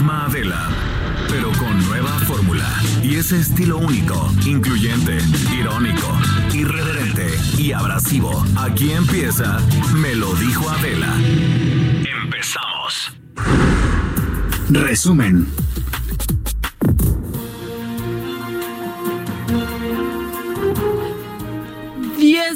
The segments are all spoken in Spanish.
Misma Adela, pero con nueva fórmula. Y ese estilo único, incluyente, irónico, irreverente y abrasivo. Aquí empieza Me lo dijo Adela. Empezamos. Resumen.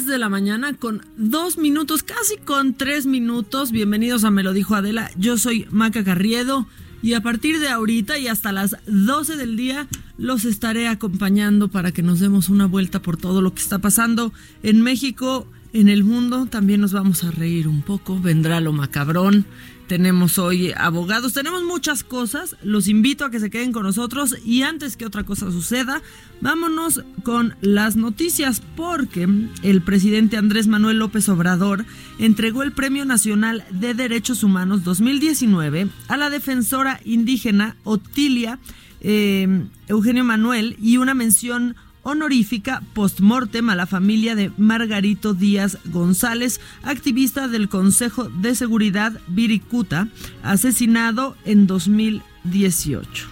de la mañana con dos minutos, casi con tres minutos. Bienvenidos a Me lo dijo Adela. Yo soy Maca Carriedo y a partir de ahorita y hasta las 12 del día los estaré acompañando para que nos demos una vuelta por todo lo que está pasando en México, en el mundo. También nos vamos a reír un poco. Vendrá lo macabrón tenemos hoy abogados, tenemos muchas cosas. Los invito a que se queden con nosotros y antes que otra cosa suceda, vámonos con las noticias porque el presidente Andrés Manuel López Obrador entregó el Premio Nacional de Derechos Humanos 2019 a la defensora indígena Otilia eh, Eugenio Manuel y una mención honorífica post-mortem a la familia de Margarito Díaz González, activista del Consejo de Seguridad Viricuta, asesinado en 2018.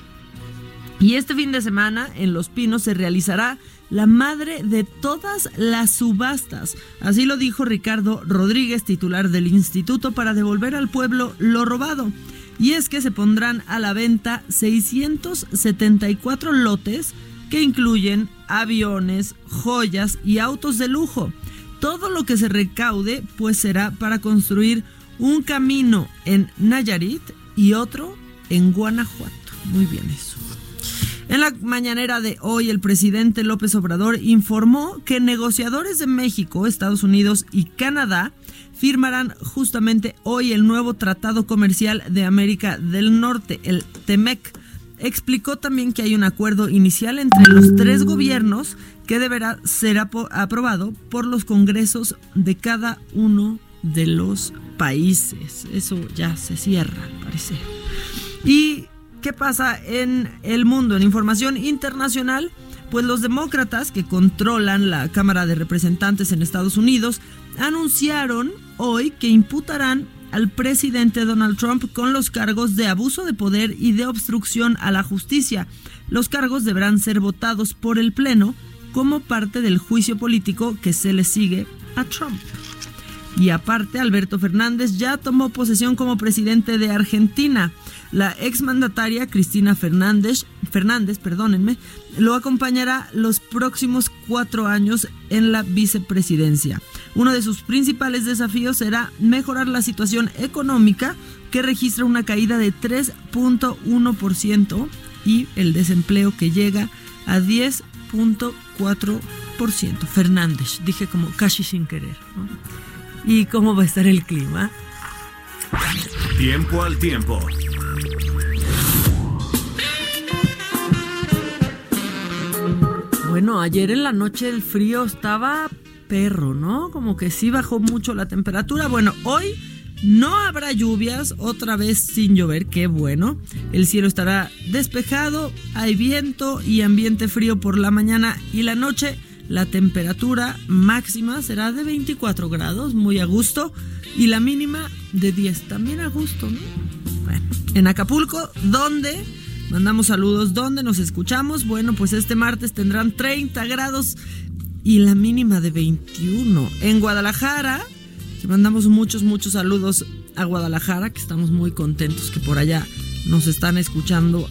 Y este fin de semana en Los Pinos se realizará la madre de todas las subastas. Así lo dijo Ricardo Rodríguez, titular del Instituto para devolver al pueblo lo robado. Y es que se pondrán a la venta 674 lotes que incluyen aviones, joyas y autos de lujo. Todo lo que se recaude pues será para construir un camino en Nayarit y otro en Guanajuato. Muy bien eso. En la mañanera de hoy, el presidente López Obrador informó que negociadores de México, Estados Unidos y Canadá firmarán justamente hoy el nuevo Tratado Comercial de América del Norte, el TEMEC explicó también que hay un acuerdo inicial entre los tres gobiernos que deberá ser aprobado por los congresos de cada uno de los países. Eso ya se cierra, al parecer. ¿Y qué pasa en el mundo? En información internacional, pues los demócratas que controlan la Cámara de Representantes en Estados Unidos anunciaron hoy que imputarán al presidente Donald Trump con los cargos de abuso de poder y de obstrucción a la justicia. Los cargos deberán ser votados por el Pleno como parte del juicio político que se le sigue a Trump. Y aparte, Alberto Fernández ya tomó posesión como presidente de Argentina. La exmandataria Cristina Fernández, Fernández perdónenme, lo acompañará los próximos cuatro años en la vicepresidencia. Uno de sus principales desafíos será mejorar la situación económica que registra una caída de 3.1% y el desempleo que llega a 10.4%. Fernández, dije como casi sin querer. ¿Y cómo va a estar el clima? Tiempo al tiempo. Bueno, ayer en la noche el frío estaba perro, ¿no? Como que sí bajó mucho la temperatura. Bueno, hoy no habrá lluvias, otra vez sin llover, qué bueno. El cielo estará despejado, hay viento y ambiente frío por la mañana y la noche. La temperatura máxima será de 24 grados, muy a gusto, y la mínima de 10, también a gusto, ¿no? Bueno, en Acapulco, ¿dónde? Mandamos saludos, ¿dónde nos escuchamos? Bueno, pues este martes tendrán 30 grados y la mínima de 21. En Guadalajara, que mandamos muchos, muchos saludos a Guadalajara, que estamos muy contentos que por allá nos están escuchando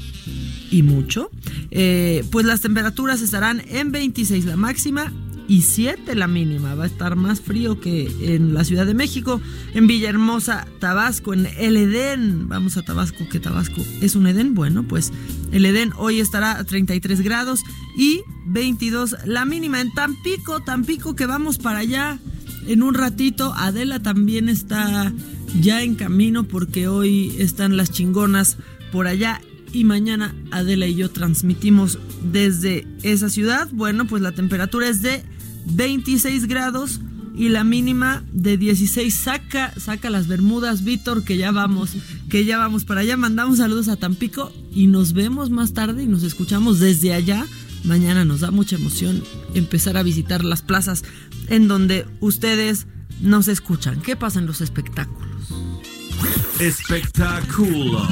y mucho. Eh, pues las temperaturas estarán en 26 la máxima 27 la mínima. Va a estar más frío que en la Ciudad de México. En Villahermosa, Tabasco, en el Edén. Vamos a Tabasco, que Tabasco es un Edén. Bueno, pues el Edén hoy estará a 33 grados y 22 la mínima. En Tampico, Tampico que vamos para allá en un ratito. Adela también está ya en camino porque hoy están las chingonas por allá y mañana Adela y yo transmitimos desde esa ciudad. Bueno, pues la temperatura es de 26 grados y la mínima de 16. Saca, saca las Bermudas, Víctor, que ya vamos, que ya vamos para allá. Mandamos saludos a Tampico y nos vemos más tarde y nos escuchamos desde allá. Mañana nos da mucha emoción empezar a visitar las plazas en donde ustedes nos escuchan. ¿Qué pasa en los espectáculos? Espectáculo.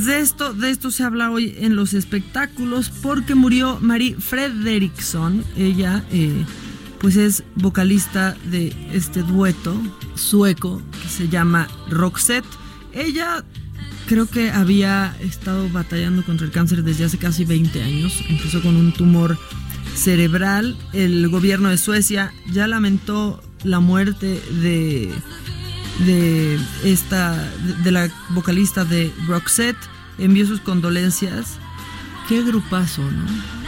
Pues de esto, de esto se habla hoy en los espectáculos porque murió Marie Frederickson. Ella, eh, pues es vocalista de este dueto sueco que se llama Roxette. Ella creo que había estado batallando contra el cáncer desde hace casi 20 años. Empezó con un tumor cerebral. El gobierno de Suecia ya lamentó la muerte de de esta de la vocalista de Roxette envió sus condolencias. Qué grupazo no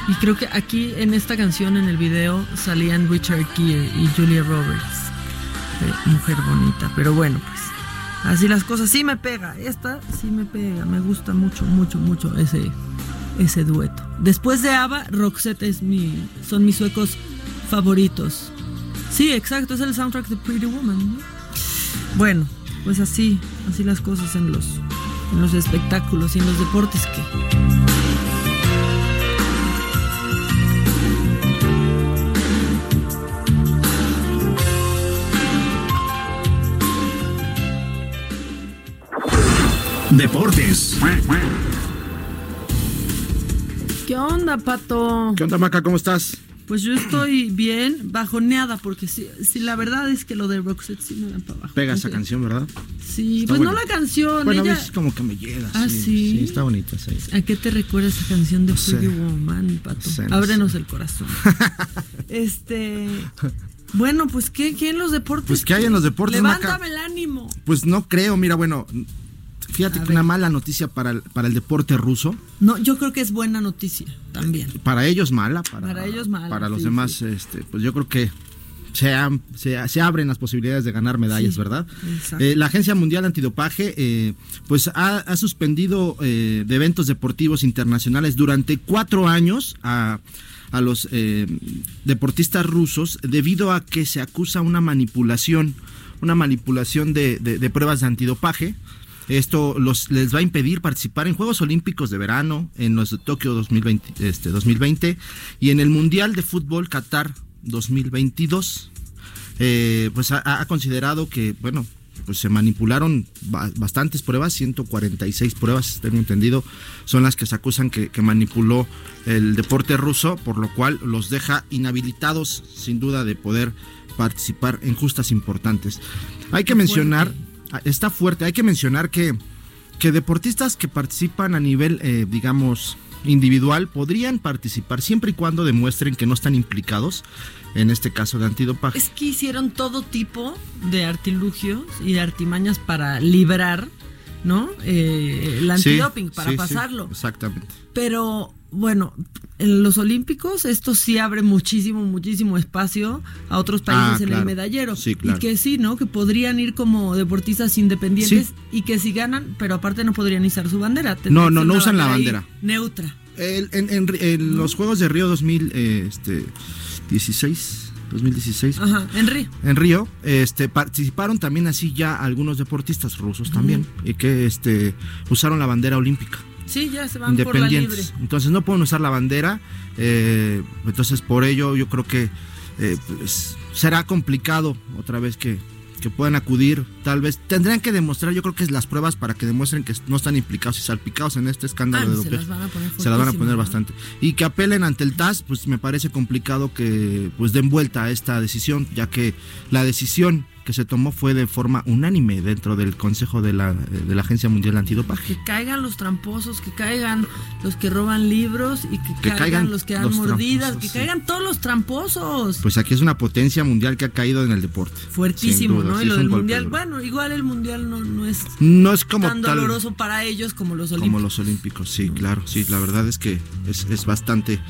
y creo que aquí en esta canción en el video salían Richard Gere y Julia Roberts mujer bonita. Pero bueno pues así las cosas. Sí me pega esta sí me pega. Me gusta mucho mucho mucho ese ese dueto. Después de Ava Roxette es mi son mis suecos favoritos. Sí exacto es el soundtrack de Pretty Woman ¿no? Bueno, pues así, así las cosas en los, en los espectáculos y en los deportes que... Deportes. ¿Qué onda, Pato? ¿Qué onda, Maca? ¿Cómo estás? Pues yo estoy bien, bajoneada, porque si, si la verdad es que lo de Roxette sí me dan para abajo. Pega esa canción, ¿verdad? Sí, Está pues no la canción. Bueno, ella- a veces como que me llega. Ah, ¿sí? Sí, está bonita, sí. ¿A qué te recuerda esa canción de No. Pretty Woman, Pato? No sé, no Ábrenos sé. el corazón. este. Bueno, pues ¿qué, qué en los deportes? Pues, ¿qué hay en los deportes? Levántame el ánimo. Pues no creo, mira, bueno, fíjate A que ver. una mala noticia para el, para el deporte ruso. No, yo creo que es buena noticia también. Para ellos mala, para, Para ellos mala, Para los sí, demás, sí. este, pues yo creo que se, se, se abren las posibilidades de ganar medallas, Sí, ¿verdad? exacto. Eh, la Agencia Mundial Antidopaje, eh, pues ha, ha suspendido eh, de eventos deportivos internacionales durante cuatro años a, a los eh, deportistas rusos debido a que se acusa una manipulación, una manipulación de, de- de pruebas de antidopaje. Esto los, les va a impedir participar en Juegos Olímpicos de verano, en los de Tokio 2020, este, 2020 y en el Mundial de Fútbol Qatar 2022. Eh, pues ha, ha considerado que, bueno, pues se manipularon bastantes pruebas, 146 pruebas, tengo entendido, son las que se acusan que, manipuló el deporte ruso, por lo cual los deja inhabilitados sin duda de poder participar en justas importantes. Hay que mencionar, está fuerte, hay que mencionar que, que deportistas que participan a nivel, eh, digamos, individual podrían participar siempre y cuando demuestren que no están implicados en este caso de antidopaje. Es que hicieron todo tipo de artilugios y de artimañas para librar, ¿no? Eh, el antidoping, para pasarlo. exactamente. Pero bueno, en los Olímpicos esto sí abre muchísimo, muchísimo espacio a otros países ah, en el medallero. Sí, claro. Y que sí, ¿no? Que podrían ir como deportistas independientes y que si ganan, pero aparte no podrían izar su bandera. No, no, no usan la bandera. Neutra. en, los Juegos de Río 2000, eh, este 16, 2016. Ajá, en Río. En Río, este, participaron también así ya algunos deportistas rusos también, y que este, usaron la bandera olímpica. Sí, ya se van por la libre. Entonces no pueden usar la bandera, eh, entonces por ello yo creo que eh, pues, será complicado otra vez que, que puedan acudir, tal vez tendrían que demostrar, yo creo que es las pruebas para que demuestren que no están implicados y salpicados en este escándalo ah, de dopaje. Se las van a poner bastante. Y que apelen ante el TAS, pues me parece complicado que pues den vuelta a esta decisión, ya que la decisión que se tomó fue de forma unánime dentro del Consejo de la, de la Agencia Mundial Antidopaje. Que caigan los tramposos, que caigan los que roban libros y que, caigan, los que dan mordidas, que caigan todos los tramposos. Pues aquí es una potencia mundial que ha caído en el deporte. Fuertísimo, ¿no? y lo del mundial, bueno, igual el mundial no, no es, no es como tan doloroso para ellos como los olímpicos. Como los olímpicos, sí, claro, sí, la verdad es que es, es bastante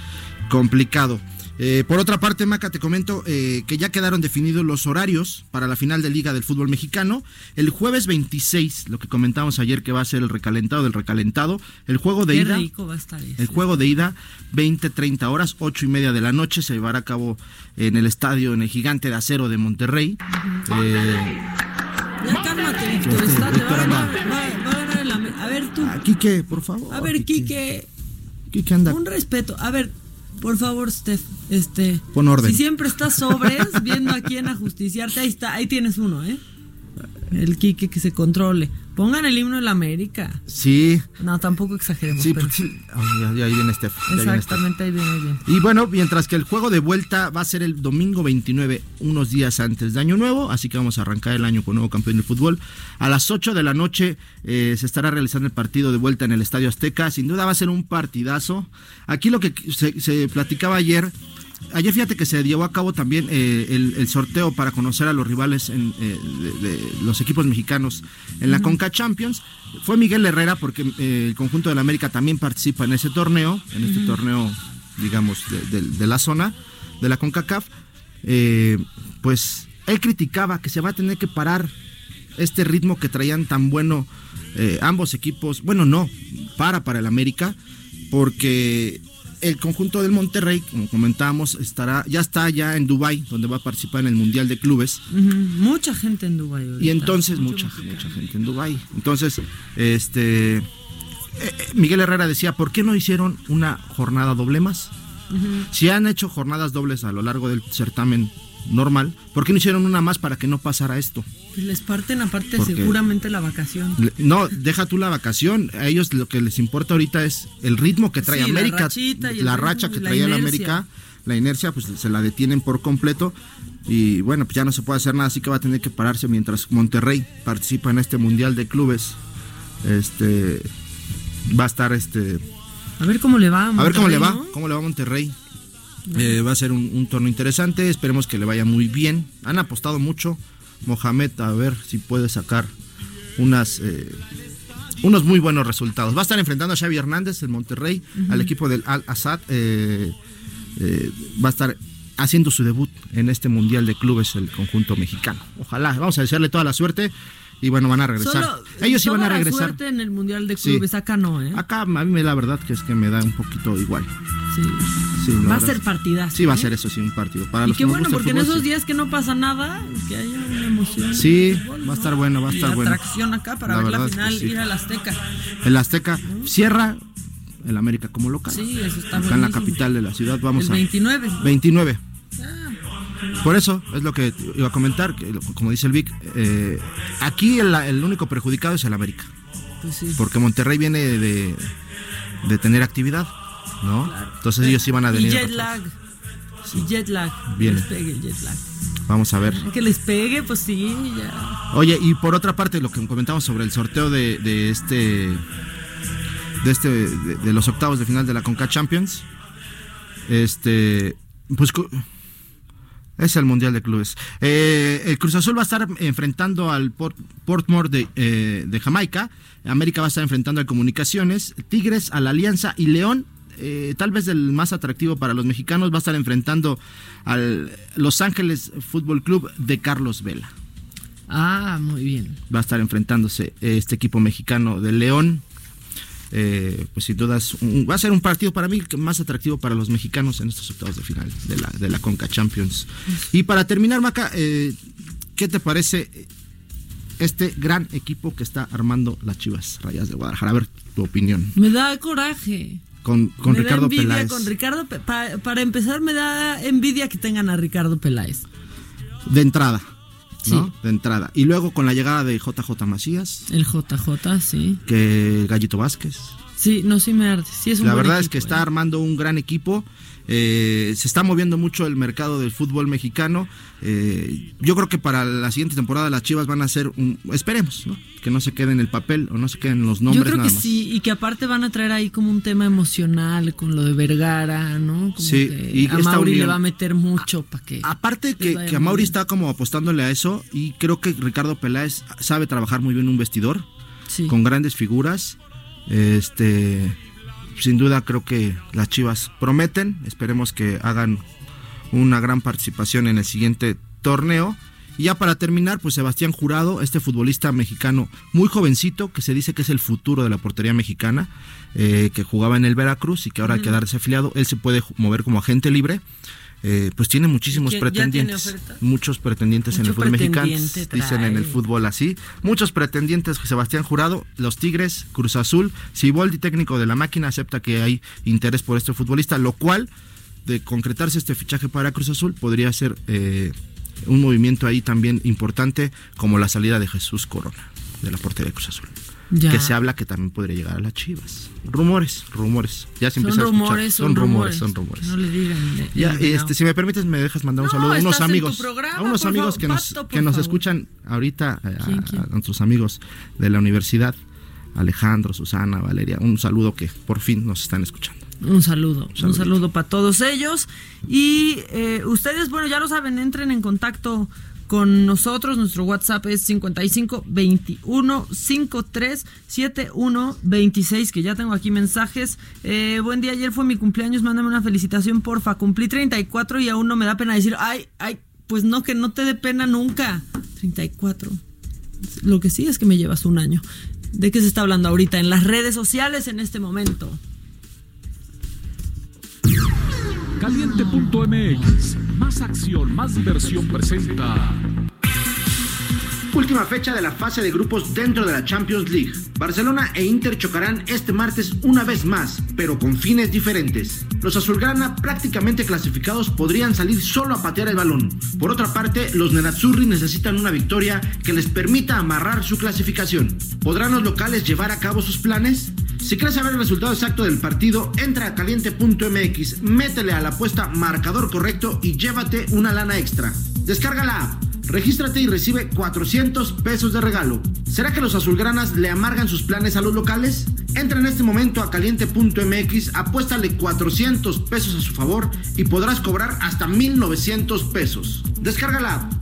complicado. Eh, por otra parte, Maca, te comento eh, que ya quedaron definidos los horarios para la final de Liga del Fútbol Mexicano. El jueves 26, lo que comentamos ayer que va a ser el recalentado del recalentado. El juego de ida. El juego de ida, 20-30 horas, 8 y media de la noche, se llevará a cabo en el estadio, en el Gigante de Acero de Monterrey. eh, ya cálmate, Víctor. Este, a, ver, tú. A Quique, por favor. A ver, Quique. Quique anda. Un respeto. A ver, por favor, Steph, este. Pon orden. Si siempre estás sobres, viendo a quién ajusticiarte, ahí está, ahí tienes uno, ¿eh? El Quique que se controle. Pongan el himno de la América. Sí. No, tampoco exageremos. Sí, pero... ahí viene Steph. Exactamente, ahí viene, ahí viene. Y bueno, mientras que el juego de vuelta va a ser el domingo 29, unos días antes de Año Nuevo, así que vamos a arrancar el año con nuevo campeón de fútbol. A las 8 de la noche eh, se estará realizando el partido de vuelta en el Estadio Azteca. Sin duda va a ser un partidazo. Aquí lo que se, se platicaba ayer ayer fíjate que se llevó a cabo también eh, el, sorteo para conocer a los rivales en, eh, de, los equipos mexicanos en la Conca Champions. Fue Miguel Herrera porque eh, el conjunto de la América también participa en ese torneo, en este torneo, digamos, de, la zona de la CONCACAF. pues él criticaba que se va a tener que parar este ritmo que traían tan bueno ambos equipos. Bueno, no, para para el América porque el conjunto del Monterrey, como comentábamos, estará, ya está ya en Dubai, donde va a participar en el Mundial de Clubes. Mucha gente en Dubai. Y entonces mucha, mucha gente en Dubai. Entonces, este eh, eh, Miguel Herrera decía, ¿por qué no hicieron una jornada doble más? Si han hecho jornadas dobles a lo largo del certamen normal, ¿por qué no hicieron una más para que no pasara esto? Pues les parten aparte seguramente la vacación. No, deja tú la vacación. A ellos lo que les importa ahorita es el ritmo que trae América. La, racha que traía la América, la inercia, pues se la detienen por completo. Y bueno, pues ya no se puede hacer nada, así que va a tener que pararse mientras Monterrey participa en este Mundial de Clubes. Este va a estar este. A ver cómo le va. A, ver cómo le va, cómo le va a Monterrey. Eh, va a ser un, torneo interesante, esperemos que le vaya muy bien. Han apostado mucho. Mohamed, a ver si puede sacar unas, eh, unos muy buenos resultados. Va a estar enfrentando a Xavi Hernández, el Monterrey, al equipo del Al-Assad. Eh, va a estar haciendo su debut en este Mundial de Clubes, el conjunto mexicano. Ojalá, vamos a desearle toda la suerte y bueno, van a regresar. Ellos iban a regresar. suerte en el Mundial de Clubes, acá no, ¿eh? Acá a mí me la verdad que es que me da un poquito igual. Sí. va a ser partidazo. Sí, va a ¿eh? ser eso, sí, un partido. Para y qué bueno, porque en esos días que no pasa nada, que haya una emoción. Sí, va a estar bueno, va a estar bueno. atracción acá para ver la final, ir al Azteca. El Azteca cierra el América como local. Sí, eso está Acá en la capital de la ciudad vamos el 29. a... 29. Por eso es lo que iba a comentar, que, como dice el Vic, eh, aquí el, el, único perjudicado es el América. Pues sí. Porque Monterrey viene de, de tener actividad, ¿no? Entonces ellos iban a Y venir. jet lag. Y jet lag. Viene. Les pegue el jet lag. Vamos a ver. Que les pegue, pues sí, ya. Oye, y por otra parte, lo que comentamos sobre el sorteo de, de este. De este. De, de los octavos de final de la Conca Champions. Este. Pues. Es el Mundial de Clubes. Eh, el Cruz Azul va a estar enfrentando al Port, Portmore de, eh, de Jamaica. América va a estar enfrentando al Comunicaciones. Tigres a la Alianza. Y León, eh, tal vez el más atractivo para los mexicanos, va a estar enfrentando al Los Ángeles Fútbol Club de Carlos Vela Ah, muy bien. va a estar enfrentándose este equipo mexicano de León. Eh, pues sin dudas un- va a ser un partido para mí más atractivo para los mexicanos en estos octavos de final de la, de la Conca Champions. Y para terminar, Maca, eh, ¿qué te parece este gran equipo que está armando las Chivas Rayas de Guadalajara? A ver tu opinión. Me da coraje. Con, con me da Ricardo envidia Peláez. Con Ricardo pa- para empezar, me da envidia que tengan a Ricardo Peláez. De entrada. ¿No? Sí. De entrada. Y luego con la llegada de JJ Macías, El JJ, sí. que Gallito Vázquez. Sí, no, sí me arde. Sí es un La buen verdad es que está ¿eh? armando un gran equipo. Eh, se está moviendo mucho el mercado del fútbol mexicano. Eh, yo creo que para la siguiente temporada las Chivas van a ser un, esperemos, ¿no? Que no se queden en el papel o no se queden en los Yo nombres creo nada que más. sí, y que aparte van a traer ahí como un tema emocional con lo de Vergara, ¿no? Como Sí, que y a Mauri le va a meter mucho para que... Aparte que, que a Mauri está como apostándole a eso y creo que Ricardo Peláez sabe trabajar muy bien un vestidor Sí. con grandes figuras. Este, sin duda creo que las Chivas prometen. Esperemos que hagan una gran participación en el siguiente torneo. Y ya para terminar, pues Sebastián Jurado, este futbolista mexicano muy jovencito, que se dice que es el futuro de la portería mexicana, eh, que jugaba en el Veracruz y que ahora hay que darse afiliado. Él se puede mover como agente libre. Eh, pues tiene muchísimos ¿Ya tiene pretendientes. Muchos pretendientes en el fútbol mexicano. Dicen en el fútbol así. Muchos pretendientes, Sebastián Jurado, los Tigres, Cruz Azul, Siboldi, técnico de la máquina, acepta que hay interés por este futbolista, lo cual, de concretarse este fichaje para Cruz Azul, podría ser eh, un movimiento ahí también importante, como la salida de Jesús Corona, de la portería de Cruz Azul. Ya. Que se habla que también podría llegar a las Chivas. Rumores, rumores. Ya se son empieza a escuchar. rumores, son rumores, son rumores. No le digan. Ya, este, si me permites, me dejas mandar un No, saludo a unos amigos. programa, a unos amigos favor, que nos, Pato, que nos favor. escuchan ahorita, eh, a, ¿Quién, quién? a nuestros amigos de la universidad, Alejandro, Susana, Valeria. Un saludo que por fin nos están escuchando. Un saludo, un saludo para todos ellos. Y eh, ustedes, bueno, ya lo saben, entren en contacto con nosotros. Nuestro WhatsApp es 55 21 53 71 26, que ya tengo aquí mensajes. Eh, buen día, ayer fue mi cumpleaños, mándame una felicitación, porfa. Cumplí 34 y aún no me da pena decir, ay, ay, pues no, que no te dé pena nunca. 34. Lo que sí es que me llevas un año. ¿De qué se está hablando ahorita? En las redes sociales en este momento. Caliente.mx, más acción, más diversión presenta. Última fecha de la fase de grupos dentro de la Champions League. Barcelona e Inter chocarán este martes una vez más, pero con fines diferentes. Los azulgrana prácticamente clasificados podrían salir solo a patear el balón. Por otra parte, los Nerazzurri necesitan una victoria que les permita amarrar su clasificación. ¿Podrán los locales llevar a cabo sus planes? Si quieres saber el resultado exacto del partido, entra a caliente.mx, métele a la apuesta marcador correcto y llévate una lana extra. Descarga la app. Regístrate y recibe 400 pesos de regalo. ¿Será que los azulgranas le amargan sus planes a los locales? Entra en este momento a caliente.mx, apuéstale 400 pesos a su favor y podrás cobrar hasta 1900 pesos. Descarga la app,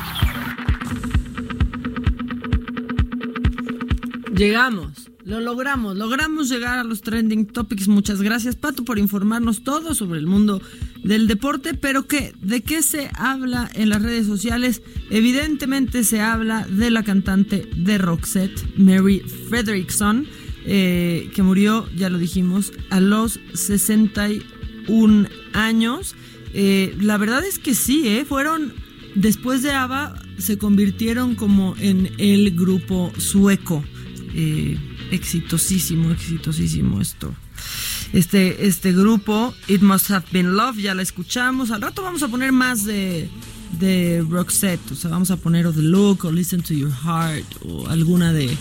Llegamos, lo logramos, logramos llegar a los trending topics. Muchas gracias, Pato, por informarnos todo sobre el mundo del deporte. Pero ¿qué? ¿de qué se habla en las redes sociales? Evidentemente se habla de la cantante de Roxette, Mary Frederickson, eh, que murió, ya lo dijimos, a los 61 años. Eh, la verdad es que sí, ¿eh? fueron después de ABBA se convirtieron como en el grupo sueco. Eh, exitosísimo, exitosísimo esto. Este, este grupo, It Must Have Been Love, ya la escuchamos. Al rato vamos a poner más de, de Roxette, o sea, vamos a poner o The Look o Listen to Your Heart o alguna de,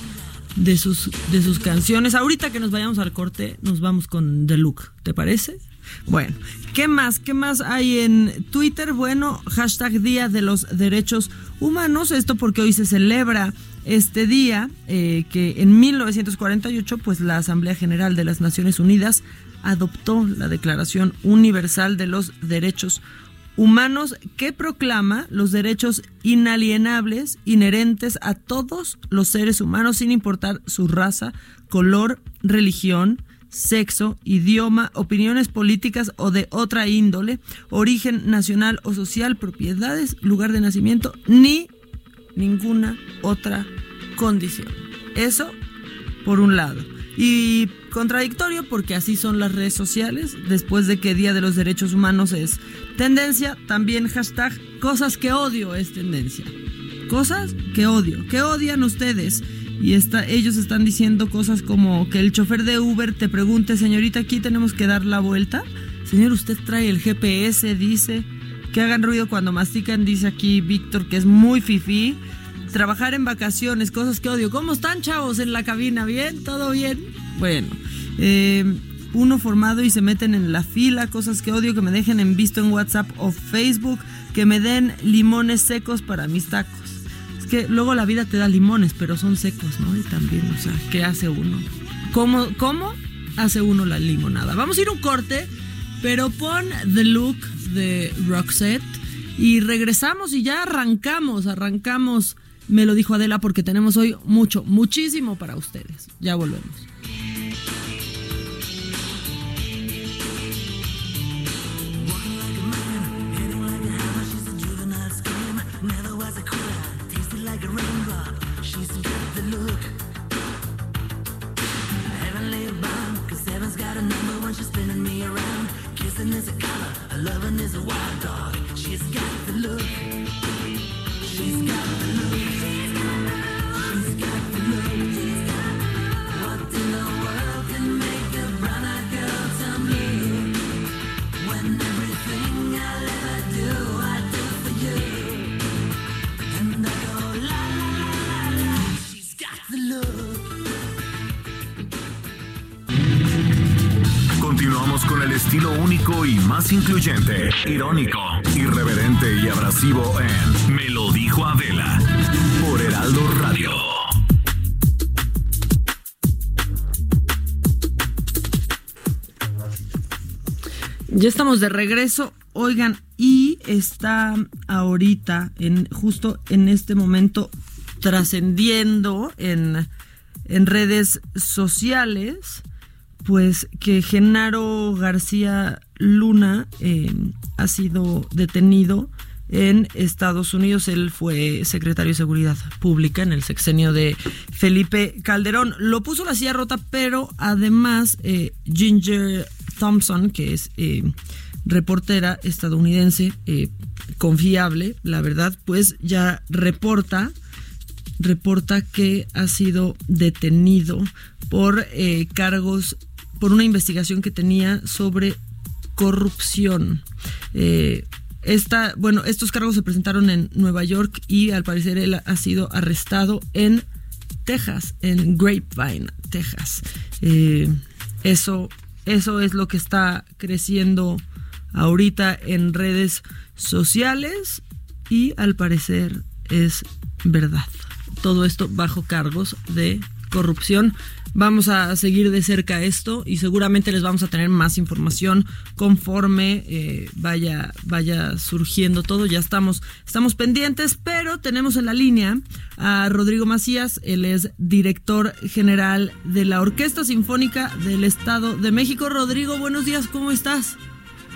de, sus, de sus canciones. Ahorita que nos vayamos al corte, nos vamos con The Look, ¿te parece? Bueno, ¿qué más? ¿Qué más hay en Twitter? Bueno, hashtag Día de los Derechos Humanos. Esto porque hoy se celebra este día eh, que en 1948 pues la Asamblea General de las Naciones Unidas adoptó la Declaración Universal de los Derechos Humanos que proclama los derechos inalienables inherentes a todos los seres humanos sin importar su raza, color, religión, sexo, idioma, opiniones políticas o de otra índole, origen nacional o social, propiedades, lugar de nacimiento, ni ninguna otra condición. Eso por un lado. Y contradictorio porque así son las redes sociales. Después de que Día de los Derechos Humanos es tendencia, también hashtag cosas que odio es tendencia. Cosas que odio. ¿Qué odian ustedes? Y está, ellos están diciendo cosas como que el chofer de Uber te pregunte, señorita, aquí tenemos que dar la vuelta. Señor, usted trae el GPS, dice. Que hagan ruido cuando mastican, dice aquí Víctor, que es muy fifí. Trabajar en vacaciones, cosas que odio. ¿Cómo están, chavos, en la cabina? ¿Bien? ¿Todo bien? Bueno. Eh, uno formado y se meten en la fila, cosas que odio, que me dejen en visto en WhatsApp o Facebook, que me den limones secos para mis tacos. Es que luego la vida te da limones, pero son secos, ¿no? Y también, o sea, ¿qué hace uno? ¿Cómo, cómo hace uno la limonada? Vamos a ir un corte, pero pon The Look de Roxette y regresamos y ya arrancamos, arrancamos, me lo dijo Adela, porque tenemos hoy mucho, muchísimo para ustedes. Ya volvemos. Lovin' is a color, a loving is a wild dog. She's got the look. She's got the look. Y más incluyente, irónico, irreverente y abrasivo en Me lo dijo Adela por Heraldo Radio. Ya estamos de regreso. Oigan, y está ahorita, en, justo en este momento, trascendiendo en, en redes sociales, pues que Genaro García Luna eh, ha sido detenido en Estados Unidos. Él fue secretario de Seguridad Pública en el sexenio de Felipe Calderón. Lo puso la silla rota, pero además eh, Ginger Thompson, que es eh, reportera estadounidense confiable, la verdad, pues ya reporta reporta que ha sido detenido por cargos, por una investigación que tenía sobre corrupción. Eh, esta, bueno, estos cargos se presentaron en Nueva York y al parecer él ha sido arrestado en Texas, en Grapevine, Texas. Eh, eso, eso es lo que está creciendo ahorita en redes sociales. y al parecer es verdad. Todo esto bajo cargos de corrupción. Vamos a seguir de cerca esto y seguramente les vamos a tener más información conforme eh, vaya, vaya surgiendo todo. Ya estamos, estamos pendientes, pero tenemos en la línea a Rodrigo Macías. Él es director general de la Orquesta Sinfónica del Estado de México. Rodrigo, buenos días, ¿cómo estás?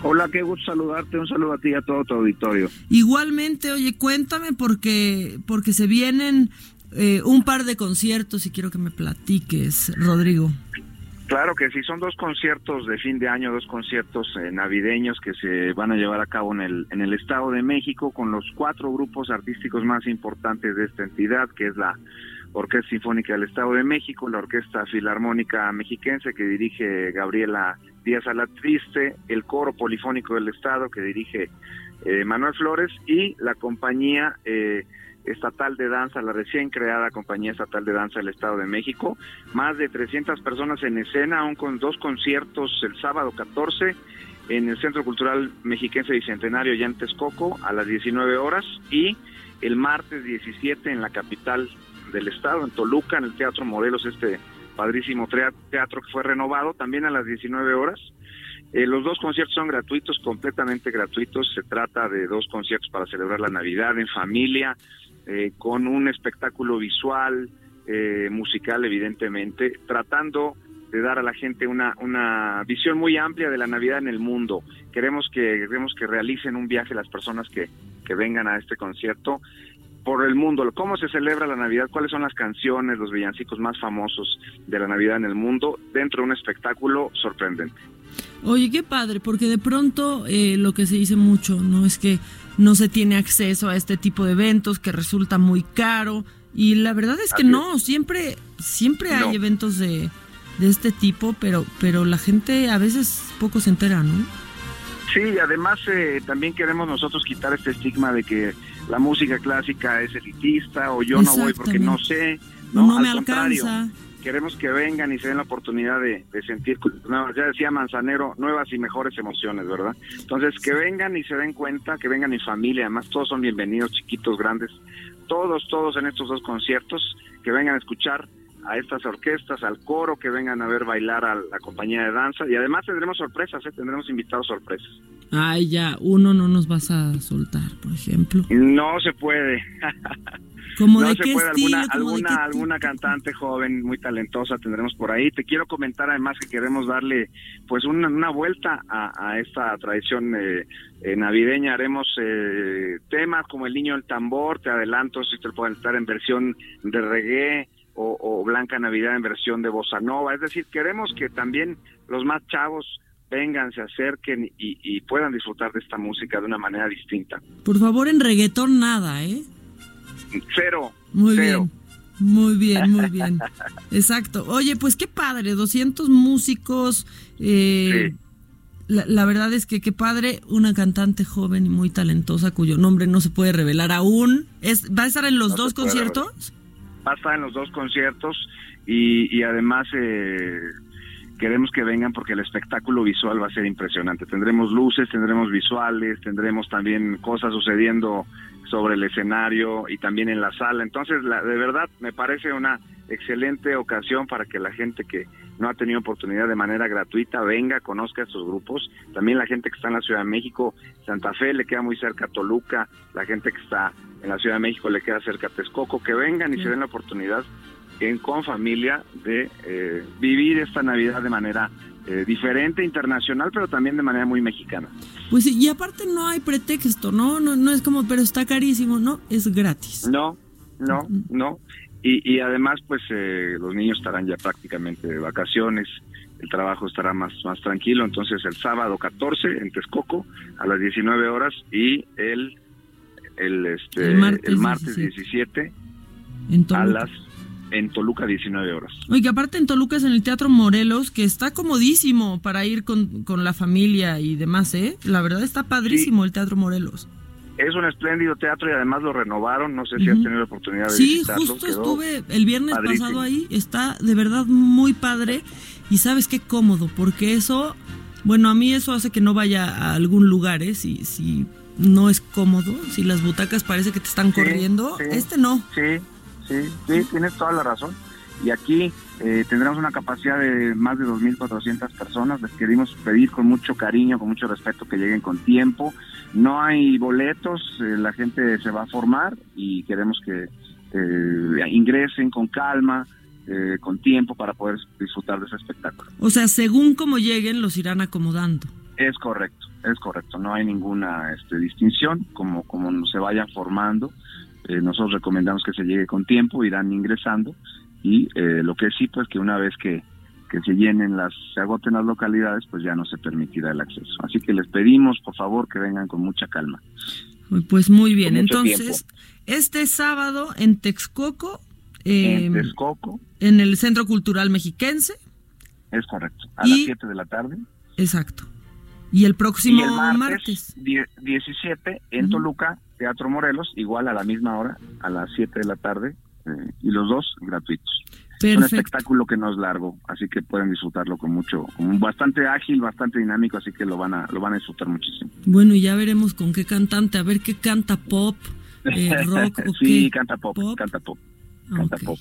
Hola, qué gusto saludarte. Un saludo a ti y a todo tu auditorio. Igualmente, oye, cuéntame porque, porque se vienen eh, un par de conciertos y quiero que me platiques, Rodrigo. Claro que sí, son dos conciertos de fin de año, dos conciertos eh, navideños que se van a llevar a cabo en el, en el Estado de México con los cuatro grupos artísticos más importantes de esta entidad, que es la Orquesta Sinfónica del Estado de México, la Orquesta Filarmónica Mexiquense que dirige Gabriela Díaz Alatriste, el Coro Polifónico del Estado que dirige eh, Manuel Flores y la compañía eh, estatal de danza, la recién creada compañía estatal de danza del Estado de México, más de 300 personas en escena, aún con dos conciertos el sábado 14 en el Centro Cultural Mexiquense Bicentenario ya en Texcoco a las 19 horas y el martes 17 en la capital del estado, en Toluca, en el Teatro Morelos, este padrísimo teatro que fue renovado también a las 19 horas. Eh, los dos conciertos son gratuitos, completamente gratuitos. Se trata de dos conciertos para celebrar la Navidad en familia, eh, con un espectáculo visual, eh, musical, evidentemente, tratando de dar a la gente una, una visión muy amplia de la Navidad en el mundo. Queremos que, queremos que realicen un viaje las personas que, que vengan a este concierto por el mundo, cómo se celebra la Navidad, cuáles son las canciones, los villancicos más famosos de la Navidad en el mundo, dentro de un espectáculo sorprendente. Oye, qué padre, porque de pronto eh, lo que se dice mucho, ¿no? Es que no se tiene acceso a este tipo de eventos, que resulta muy caro. Y la verdad es que no, siempre, siempre hay eventos de, de este tipo, pero, pero la gente a veces poco se entera, ¿no? Sí, además eh, también queremos nosotros quitar este estigma de que la música clásica es elitista o yo no voy porque no sé. No, no me alcanza. Queremos que vengan y se den la oportunidad de, sentir, ya decía Manzanero, nuevas y mejores emociones, ¿verdad? Entonces, que vengan y se den cuenta, que vengan en familia, además todos son bienvenidos, chiquitos, grandes, todos, todos en estos dos conciertos, que vengan a escuchar a estas orquestas, al coro, que vengan a ver bailar a la compañía de danza y además tendremos sorpresas, ¿eh? tendremos invitados sorpresas. Ay, ya, uno no nos vas a soltar, por ejemplo. No se puede. ¿Como no de se qué puede. estilo? alguna, ¿Como de alguna, qué alguna cantante joven muy talentosa tendremos por ahí. Te quiero comentar además que queremos darle pues una, una vuelta a, a esta tradición eh, eh, navideña. Haremos eh, temas como El Niño del Tambor, te adelanto, si te pueden estar en versión de reggae, o, o, Blanca Navidad en versión de bossa nova. Es decir, queremos que también los más chavos vengan, se acerquen y, y, puedan disfrutar de esta música de una manera distinta. Por favor, en reggaetón nada, ¿eh? Cero. Muy cero. bien. Muy bien, muy bien. Exacto. Oye, pues qué padre, 200 músicos. Eh, Sí. la, la verdad es que qué padre, una cantante joven y muy talentosa cuyo nombre no se puede revelar aún. Es, ¿Va a estar en los No dos conciertos? Va en los dos conciertos y, y además eh, queremos que vengan porque el espectáculo visual va a ser impresionante. Tendremos luces, tendremos visuales, tendremos también cosas sucediendo sobre el escenario y también en la sala. Entonces, la, de verdad, me parece una excelente ocasión para que la gente que no ha tenido oportunidad de manera gratuita venga, conozca estos grupos. También la gente que está en la Ciudad de México, Santa Fe le queda muy cerca a Toluca, la gente que está en la Ciudad de México le queda cerca a Texcoco, que vengan y se den la oportunidad en con familia de eh, vivir esta Navidad de manera eh, diferente, internacional, pero también de manera muy mexicana. Pues sí, y aparte no hay pretexto, ¿no? No, no es como, pero está carísimo, no, es gratis. No, no, no. Y, y además, pues eh, los niños estarán ya prácticamente de vacaciones, el trabajo estará más, más tranquilo. Entonces, el sábado 14 en Texcoco a las 19 horas y el, el, este, El martes el martes 17. 17 En a las en Toluca 19 horas. Oye, que aparte en Toluca es en el Teatro Morelos, que está comodísimo para ir con, con la familia y demás, ¿eh? La verdad está padrísimo el Teatro Morelos. Es un espléndido teatro y además lo renovaron. No sé si has tenido la oportunidad de Sí, visitarlo. justo quedó estuve el viernes padrísimo. pasado ahí, está de verdad muy padre y sabes qué cómodo, porque eso Bueno, a mí eso hace que no vaya a algún lugar, ¿eh? Si, si no es cómodo, si las butacas parece que te están corriendo, sí. este no. Sí, sí, sí, tienes toda la razón. Y aquí eh, tendremos una capacidad de más de 2.400 personas. Les queremos pedir con mucho cariño, con mucho respeto que lleguen con tiempo. No hay boletos, eh, la gente se va a formar y queremos que eh, ingresen con calma, eh, con tiempo para poder disfrutar de ese espectáculo. O sea, según como lleguen, los irán acomodando. Es correcto, es correcto. No hay ninguna este, distinción como, como se vayan formando. Eh, nosotros recomendamos que se llegue con tiempo, irán ingresando y eh, lo que sí, pues que una vez que, que se llenen las, se agoten las localidades, pues ya no se permitirá el acceso. Así que les pedimos, por favor, que vengan con mucha calma. Pues muy bien, entonces, este sábado en Texcoco, eh, en Texcoco, en el Centro Cultural Mexiquense, es correcto, a y- las 7 de la tarde. exacto. Y el próximo y el martes, martes. die- 17 en. Toluca, Teatro Morelos, igual a la misma hora, a las 7 de la tarde, eh, y los dos gratuitos. Es un espectáculo que no es largo, así que pueden disfrutarlo con mucho, con bastante ágil, bastante dinámico, así que lo van a, lo van a disfrutar muchísimo. Bueno, y ya veremos con qué cantante, a ver qué canta pop, eh, rock o sí, qué. canta pop, ¿Pop? canta pop, Ah, canta pop.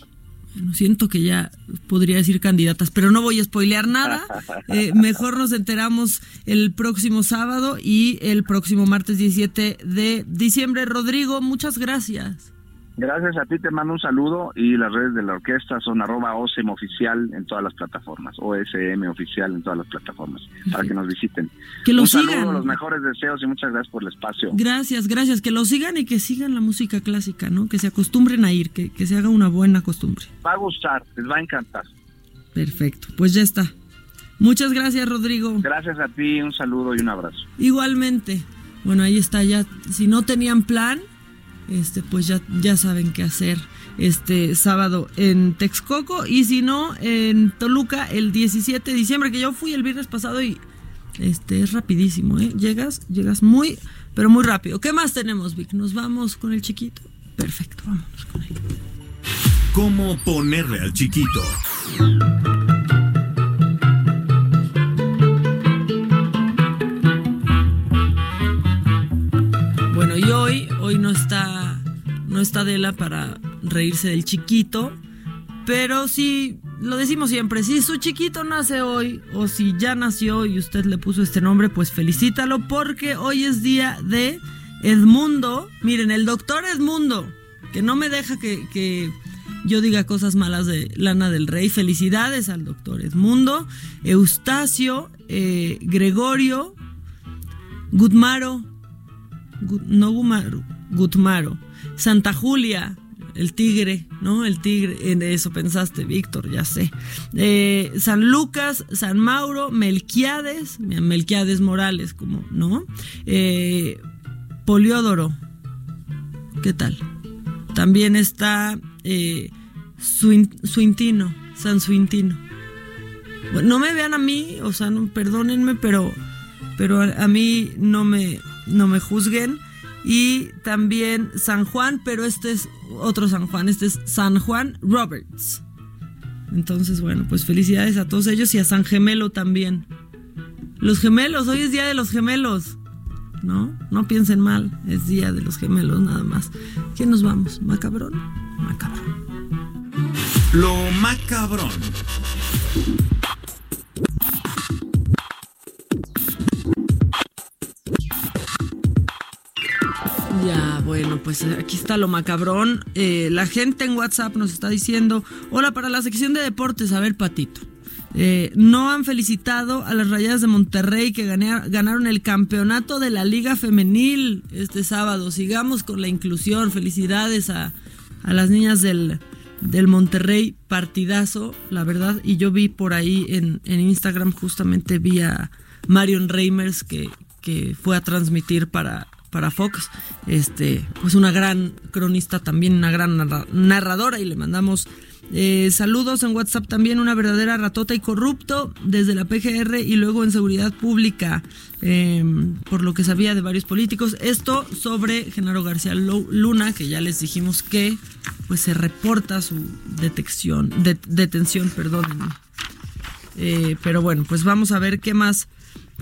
Bueno, siento que ya podría decir candidatas, pero no voy a spoilear nada. Eh, mejor nos enteramos el próximo sábado y el próximo martes 17 de diciembre. Rodrigo, muchas gracias. Gracias a ti, te mando un saludo y las redes de la orquesta son arroba OSM oficial en todas las plataformas, OSM oficial en todas las plataformas, para que nos visiten. Que lo un sigan. saludo, los mejores deseos y muchas gracias por el espacio. Gracias, gracias. Que lo sigan y que sigan la música clásica, ¿no? Que se acostumbren a ir, que, que se haga una buena costumbre. Va a gustar, les va a encantar. Perfecto, pues ya está. Muchas gracias, Rodrigo. Gracias a ti, un saludo y un abrazo. Igualmente. Bueno, ahí está ya. Si no tenían plan, este, pues ya, ya saben qué hacer este sábado en Texcoco. Y si no, en Toluca el 17 de diciembre, que yo fui el viernes pasado y este es rapidísimo, ¿eh? Llegas, llegas muy, pero muy rápido. ¿Qué más tenemos, Vic? ¿Nos vamos con el chiquito? Perfecto, vámonos con él. ¿Cómo ponerle al chiquito? Bueno, y hoy, hoy no está, no está Adela para reírse del chiquito, pero sí, lo decimos siempre, si su chiquito nace hoy o si ya nació y usted le puso este nombre, pues felicítalo porque hoy es día de Edmundo. Miren, el doctor Edmundo, que no me deja que, que yo diga cosas malas de Lana del Rey. Felicidades al doctor Edmundo, Eustacio, eh, Gregorio, Gutmaro, Gu- no Gumaro, Gutmaro, Santa Julia, el tigre, ¿no? El tigre, en eso pensaste, Víctor, ya sé. Eh, San Lucas, San Mauro, Melquiades, Melquiades Morales, como, ¿no? Eh, Poliódoro, ¿qué tal? También está eh, Suin- Suintino, San Suintino. No me vean a mí, o sea, no, perdónenme, pero, pero a, a mí no me, no me juzguen. Y también San Juan, pero este es otro San Juan, este es San Juan Roberts. Entonces, bueno, pues felicidades a todos ellos y a San Gemelo también. Los gemelos, hoy es día de los gemelos. ¿No? No piensen mal, es día de los gemelos nada más. ¿Quién nos vamos? ¿Macabrón? Macabrón. Lo macabrón. Bueno, pues aquí está lo macabrón. Eh, la gente en WhatsApp nos está diciendo, hola, para la sección de deportes, a ver, Patito. Eh, no han felicitado a las Rayadas de Monterrey que ganaron el campeonato de la Liga Femenil este sábado. Sigamos con la inclusión. Felicidades a, a las niñas del, del Monterrey. Partidazo, la verdad. Y yo vi por ahí en, en Instagram, justamente vi a Marion Reimers que, que fue a transmitir para, para Fox. Este, pues una gran cronista también, una gran narra- narradora. Y le mandamos eh, saludos en WhatsApp también, una verdadera ratota y corrupto desde la PGR y luego en seguridad pública, eh, por lo que sabía de varios políticos. Esto sobre Genaro García Lu- Luna, que ya les dijimos que pues se reporta su detección, de- detención, perdón. Eh, pero bueno, pues vamos a ver qué más,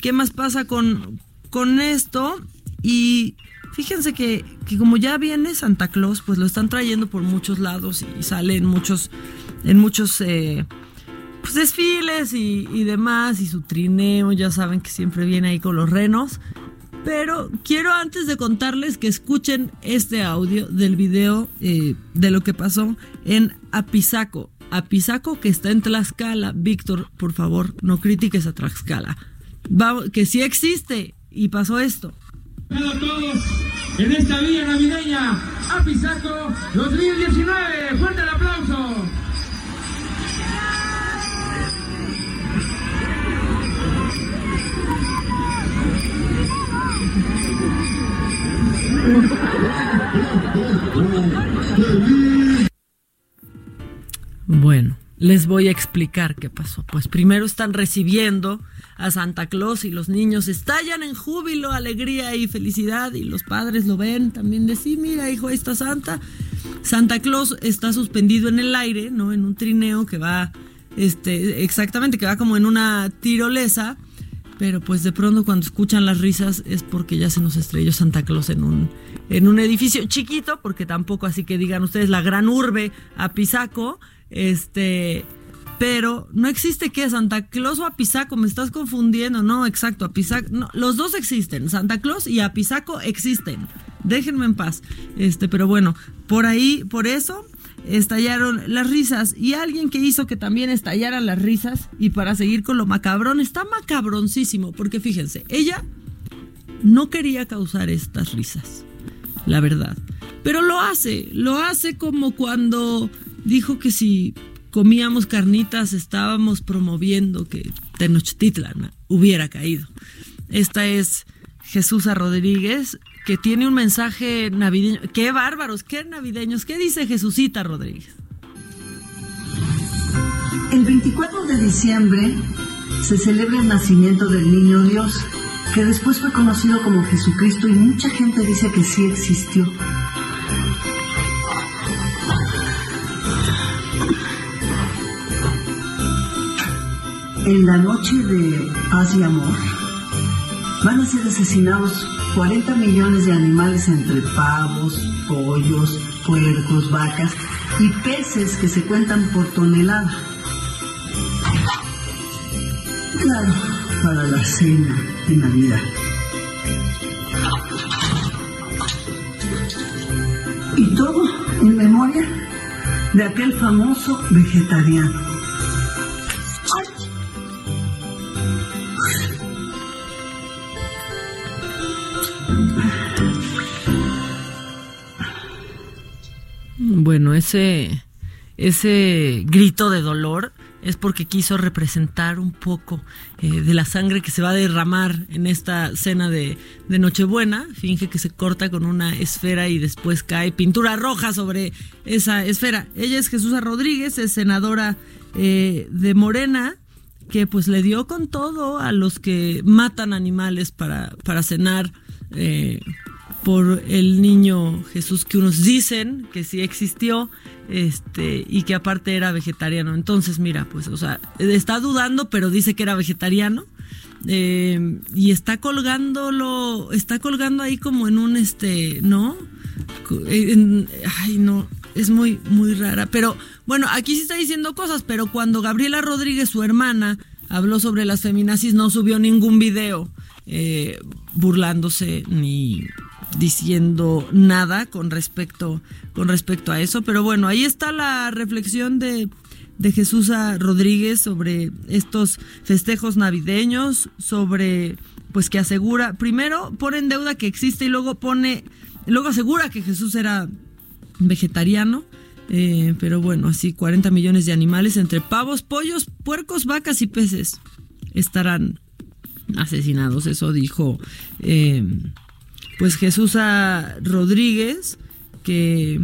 ¿qué más pasa con, con esto? Y fíjense que, que, como ya viene Santa Claus, pues lo están trayendo por muchos lados y sale en muchos, en muchos eh, pues desfiles y, y, demás, y su trineo, ya saben que siempre viene ahí con los renos. Pero quiero antes de contarles que escuchen este audio del video eh, de lo que pasó en Apizaco. Apizaco que está en Tlaxcala. Víctor, por favor, no critiques a Tlaxcala. Va, que sí existe y pasó esto. A todos en esta vía navideña, Apizaco 2019. Fuerte el aplauso. Bueno, les voy a explicar qué pasó. Pues primero están recibiendo a Santa Claus y los niños estallan en júbilo, alegría y felicidad y los padres lo ven también de sí, mira hijo, ahí está Santa. Santa Claus está suspendido en el aire, ¿no? En un trineo que va, este, exactamente, que va como en una tirolesa pero pues de pronto cuando escuchan las risas es porque ya se nos estrelló Santa Claus en un, en un edificio chiquito, porque tampoco así que digan ustedes la gran urbe Apizaco, este, pero no existe que Santa Claus o Apizaco, me estás confundiendo, no, exacto, Apizaco, no, los dos existen, Santa Claus y Apizaco existen, déjenme en paz, este, pero bueno, por ahí, por eso estallaron las risas y alguien que hizo que también estallaran las risas y para seguir con lo macabrón está macabroncísimo porque fíjense ella no quería causar estas risas la verdad pero lo hace lo hace como cuando dijo que si comíamos carnitas estábamos promoviendo que Tenochtitlan hubiera caído esta es Jesús Rodríguez que tiene un mensaje navideño. ¡Qué bárbaros! ¡Qué navideños! ¿Qué dice Jesucita Rodríguez? El 24 de diciembre se celebra el nacimiento del niño Dios, que después fue conocido como Jesucristo y mucha gente dice que sí existió. En la noche de paz y amor, van a ser asesinados 40 millones de animales entre pavos, pollos, puercos, vacas y peces que se cuentan por tonelada. Claro, para la cena de Navidad. Y todo en memoria de aquel famoso vegetariano. Bueno, ese, ese grito de dolor es porque quiso representar un poco eh, de la sangre que se va a derramar en esta cena de, de, Nochebuena. Finge que se corta con una esfera y después cae pintura roja sobre esa esfera. Ella es Jesús Rodríguez, es senadora eh, de Morena, que pues le dio con todo a los que matan animales para, para cenar. Eh, por el niño Jesús que unos dicen que sí existió este y que aparte era vegetariano. Entonces mira pues o sea está dudando pero dice que era vegetariano eh, y está colgándolo está colgando ahí como en un este no ay no es muy muy rara. Pero bueno aquí sí está diciendo cosas pero cuando Gabriela Rodríguez su hermana habló sobre las feminazis no subió ningún video eh, burlándose ni diciendo nada con respecto, con respecto a eso. Pero bueno, ahí está la reflexión de, de Jesús Rodríguez sobre estos festejos navideños, sobre pues que asegura, primero pone en deuda que existe y luego pone, luego asegura que Jesús era vegetariano. Eh, pero bueno, así 40 millones de animales entre pavos, pollos, puercos, vacas y peces estarán asesinados. Eso dijo eh, pues Jesús Rodríguez, que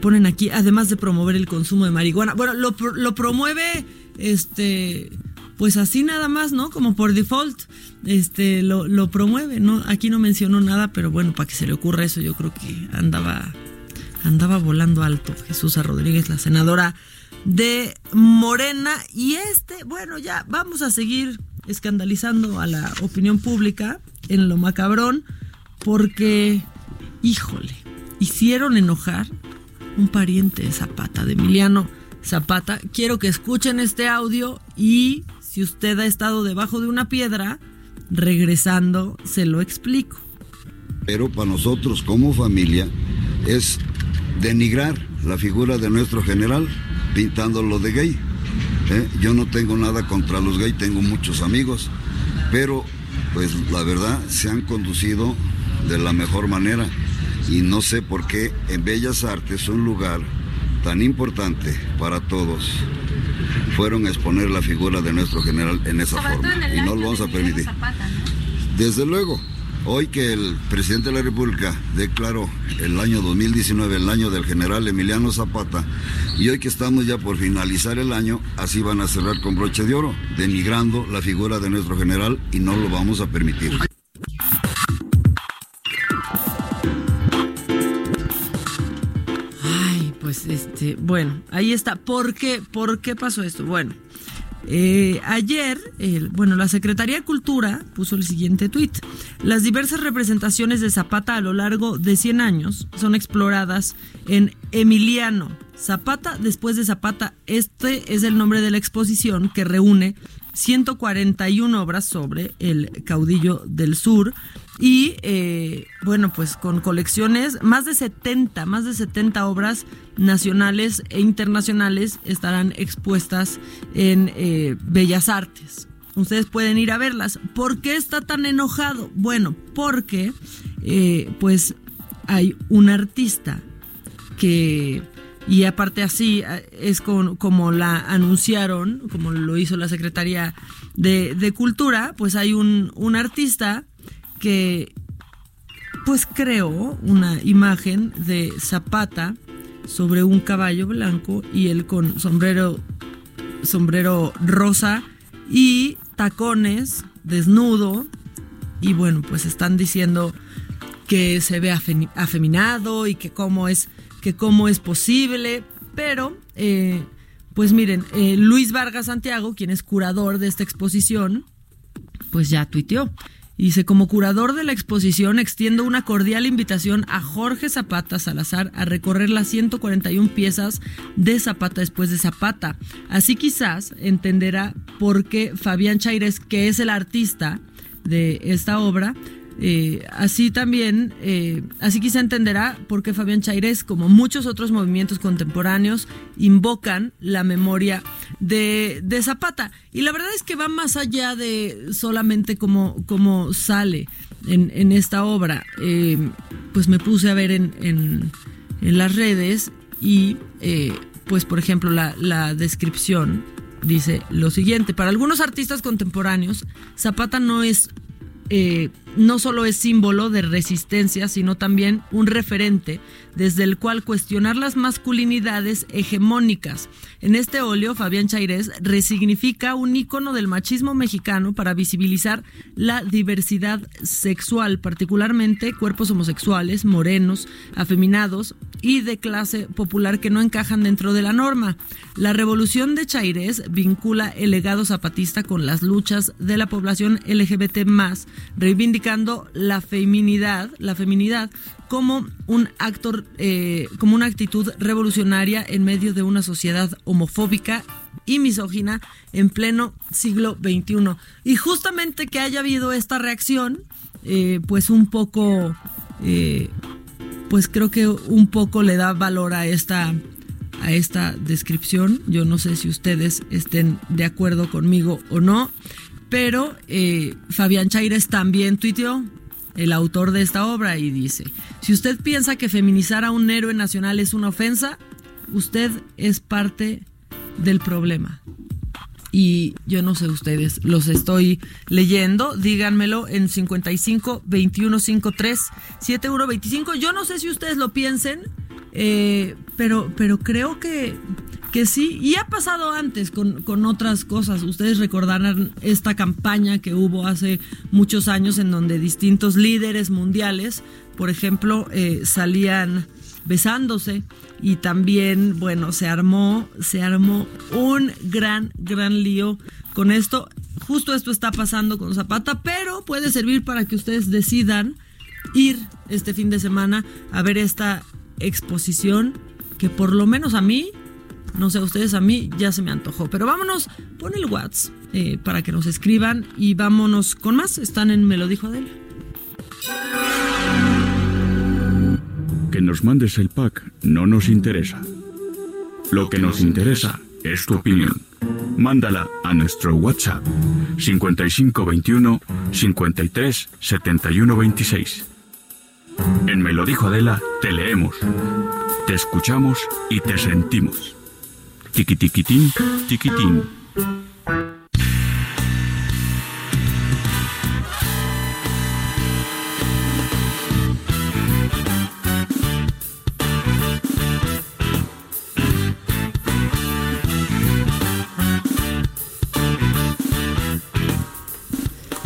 ponen aquí, además de promover el consumo de marihuana. Bueno, lo, promueve este pues así nada más, ¿no? Como por default, este, lo, lo, promueve, ¿no? Aquí no mencionó nada, pero bueno, para que se le ocurra eso, yo creo que andaba, andaba volando alto Jesús Rodríguez, la senadora de Morena. Y este, bueno, ya vamos a seguir escandalizando a la opinión pública en lo macabrón porque, híjole, hicieron enojar un pariente de Zapata, de Emiliano Zapata. Quiero que escuchen este audio y si usted ha estado debajo de una piedra, regresando se lo explico. Pero para nosotros como familia es denigrar la figura de nuestro general pintándolo de gay. ¿eh? Yo no tengo nada contra los gays, tengo muchos amigos, pero pues la verdad se han conducido de la mejor manera y no sé por qué en Bellas Artes, un lugar tan importante para todos, fueron a exponer la figura de nuestro general en esa forma y no lo vamos a permitir. Desde luego, hoy que el presidente de la República declaró el año 2019 el año del general Emiliano Zapata y hoy que estamos ya por finalizar el año, así van a cerrar con broche de oro, denigrando la figura de nuestro general y no lo vamos a permitir. Este, bueno, ahí está. ¿Por qué, ¿Por qué pasó esto? Bueno, eh, ayer, bueno, la Secretaría de Cultura puso el siguiente tuit. Las diversas representaciones de Zapata a lo largo de 100 años son exploradas en Emiliano Zapata después de Zapata. Este es el nombre de la exposición que reúne 141 obras sobre el caudillo del sur y eh, bueno pues con colecciones más de 70 más de 70 obras nacionales e internacionales estarán expuestas en eh, Bellas Artes ustedes pueden ir a verlas ¿por qué está tan enojado? bueno porque eh, pues hay un artista que y aparte así es como la anunciaron, como lo hizo la Secretaría de, Cultura, pues hay un, un, artista que pues creó una imagen de Zapata sobre un caballo blanco y él con sombrero, sombrero rosa y tacones, desnudo. Y bueno, pues están diciendo que se ve afeminado y que cómo es que cómo es posible, pero eh, pues miren, eh, Luis Vargas Santiago, quien es curador de esta exposición, pues ya tuiteó. Dice, como curador de la exposición, extiendo una cordial invitación a Jorge Zapata Salazar a recorrer las 141 piezas de Zapata después de Zapata. Así quizás entenderá por qué Fabián Chaires, que es el artista de esta obra, eh, así también, eh, así quizá entenderá por qué Fabián Chaires, como muchos otros movimientos contemporáneos, invocan la memoria de, Zapata. Y la verdad es que va más allá de solamente cómo, sale en, esta obra. Eh, pues me puse a ver en, en, las redes y, pues por ejemplo, la, la descripción dice lo siguiente. Para algunos artistas contemporáneos, Zapata no es eh, no solo es símbolo de resistencia, sino también un referente desde el cual cuestionar las masculinidades hegemónicas. En este óleo, Fabián Chairés resignifica un icono del machismo mexicano para visibilizar la diversidad sexual, particularmente cuerpos homosexuales, morenos, afeminados y de clase popular que no encajan dentro de la norma. La revolución de Chairés vincula el legado zapatista con las luchas de la población LGBT la feminidad, la feminidad como un actor, eh, como una actitud revolucionaria en medio de una sociedad homofóbica y misógina en pleno siglo XXI. Y justamente que haya habido esta reacción, eh, pues un poco, eh, pues creo que un poco le da valor a esta a esta descripción. Yo no sé si ustedes estén de acuerdo conmigo o no. Pero eh, Fabián Chaires también tuiteó, el autor de esta obra, y dice, si usted piensa que feminizar a un héroe nacional es una ofensa, usted es parte del problema. Y yo no sé ustedes, los estoy leyendo, díganmelo en 55 21 53 7125. Yo no sé si ustedes lo piensen, eh, pero, pero creo que que sí, y ha pasado antes con, con, otras cosas. Ustedes recordarán esta campaña que hubo hace muchos años en donde distintos líderes mundiales, por ejemplo, eh, salían besándose y también, bueno, se armó, se armó un gran, gran lío con esto justo esto está pasando con Zapata, pero puede servir para que ustedes decidan ir este fin de semana a ver esta exposición que por lo menos a mí, no sé, ustedes a mí ya se me antojó. Pero vámonos, pon el WhatsApp eh, para que nos escriban y vámonos con más. Están en Me lo dijo Adela. Que nos mandes el pack no nos interesa. Lo que nos interesa es tu opinión. Mándala a nuestro WhatsApp 5521 53 71 26. En Me lo dijo Adela, te leemos, te escuchamos y te sentimos. Tiquitiquitín, tiquitín.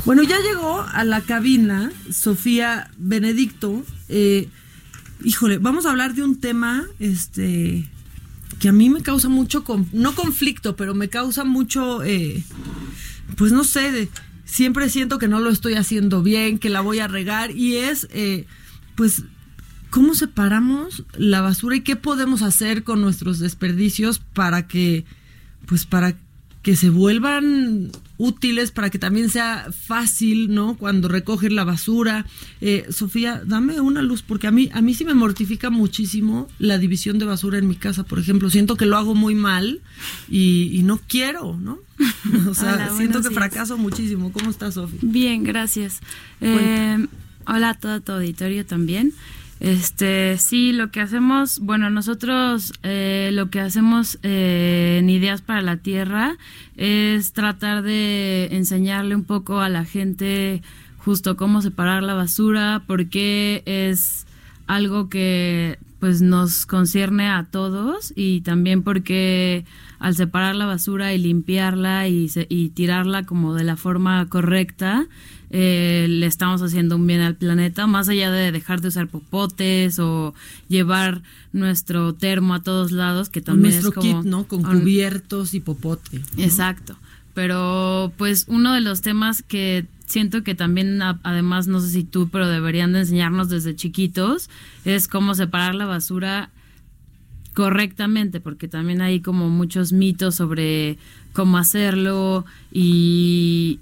Bueno, ya llegó a la cabina Sofía Benedicto. Eh, híjole, vamos a hablar de un tema este, que a mí me causa mucho, no conflicto, pero me causa mucho, eh, pues no sé, de- siempre siento que no lo estoy haciendo bien, que la voy a regar y es, eh, pues, ¿cómo separamos la basura y qué podemos hacer con nuestros desperdicios para que, pues, para que se vuelvan útiles para que también sea fácil, ¿no? Cuando recogen la basura. Eh, Sofía, dame una luz, porque a mí, a mí sí me mortifica muchísimo la división de basura en mi casa, por ejemplo. Siento que lo hago muy mal y, y no quiero, ¿no? O sea, Hola, siento que días. fracaso muchísimo. ¿Cómo estás, Sofía? Bien, gracias. Eh, hola a todo tu auditorio también. Este, sí, lo que hacemos, bueno, nosotros eh, lo que hacemos eh, en Ideas para la Tierra es tratar de enseñarle un poco a la gente justo cómo separar la basura, porque es algo que pues nos concierne a todos y también porque al separar la basura y limpiarla y, se- y tirarla como de la forma correcta, eh, le estamos haciendo un bien al planeta, más allá de dejar de usar popotes o llevar nuestro termo a todos lados, que también nuestro es como kit, ¿no? Con un- cubiertos y popote. ¿no? Exacto. Pero pues uno de los temas que siento que también además no sé si tú, pero deberían de enseñarnos desde chiquitos es cómo separar la basura correctamente, porque también hay como muchos mitos sobre cómo hacerlo y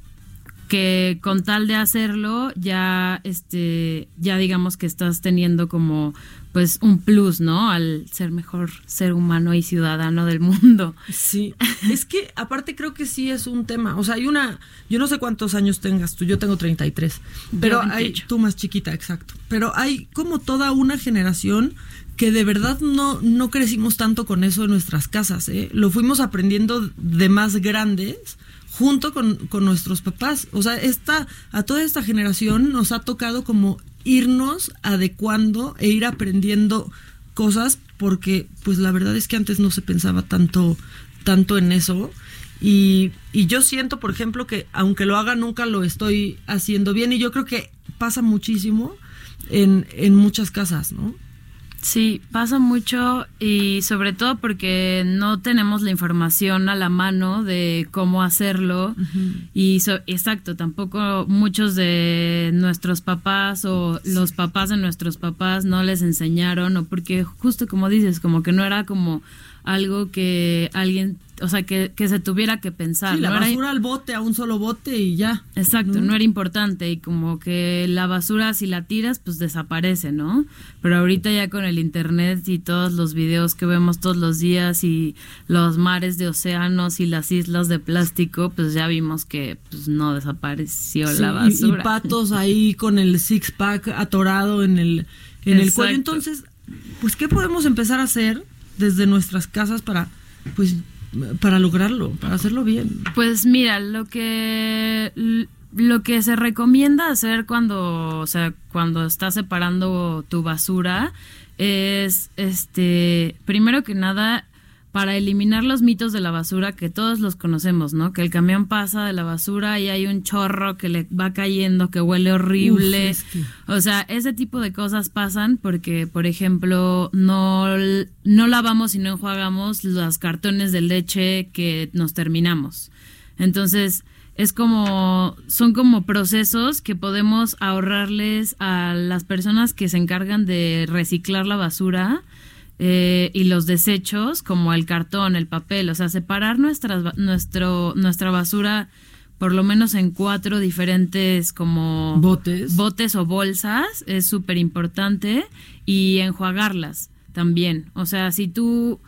que con tal de hacerlo ya este ya digamos que estás teniendo como pues un plus, ¿no? Al ser mejor ser humano y ciudadano del mundo. Sí, es que aparte creo que sí es un tema. O sea, hay una, yo no sé cuántos años tengas tú, yo tengo 33, pero hay, 28. tú más chiquita, exacto. Pero hay como toda una generación que de verdad no, no crecimos tanto con eso en nuestras casas, ¿eh? Lo fuimos aprendiendo de más grandes junto con, con nuestros papás. O sea, esta, a toda esta generación nos ha tocado como irnos adecuando e ir aprendiendo cosas porque pues la verdad es que antes no se pensaba tanto tanto en eso y, y yo siento por ejemplo que aunque lo haga nunca lo estoy haciendo bien y yo creo que pasa muchísimo en, en muchas casas, ¿no? Sí, pasa mucho y sobre todo porque no tenemos la información a la mano de cómo hacerlo. Y so- exacto, tampoco muchos de nuestros papás o los papás de nuestros papás no les enseñaron o porque justo como dices, como que no era como algo que alguien, o sea, que, que se tuviera que pensar. Sí, la no era- basura al bote, a un solo bote y ya. Exacto, ¿no? no era importante y como que la basura si la tiras pues desaparece, ¿no? Pero ahorita ya con el internet y todos los videos que vemos todos los días y los mares de océanos y las islas de plástico, pues ya vimos que pues no desapareció Sí, la basura. Y, patos ahí con el six pack atorado en el, en el cuello. Entonces, pues, ¿qué podemos empezar a hacer desde nuestras casas para, pues, para lograrlo, para hacerlo bien? Pues mira, lo que lo que se recomienda hacer cuando, o sea, cuando estás separando tu basura es este, primero que nada para eliminar los mitos de la basura que todos los conocemos, ¿no? Que el camión pasa de la basura y hay un chorro que le va cayendo, que huele horrible. Uf, es que- O sea, ese tipo de cosas pasan porque, por ejemplo, no, no lavamos y no enjuagamos los cartones de leche que nos terminamos. Entonces, es como, son como procesos que podemos ahorrarles a las personas que se encargan de reciclar la basura eh, y los desechos, como el cartón, el papel, o sea, separar nuestras, nuestro, nuestra basura por lo menos en cuatro diferentes como botes, botes o bolsas es súper importante y enjuagarlas también. O sea, si tú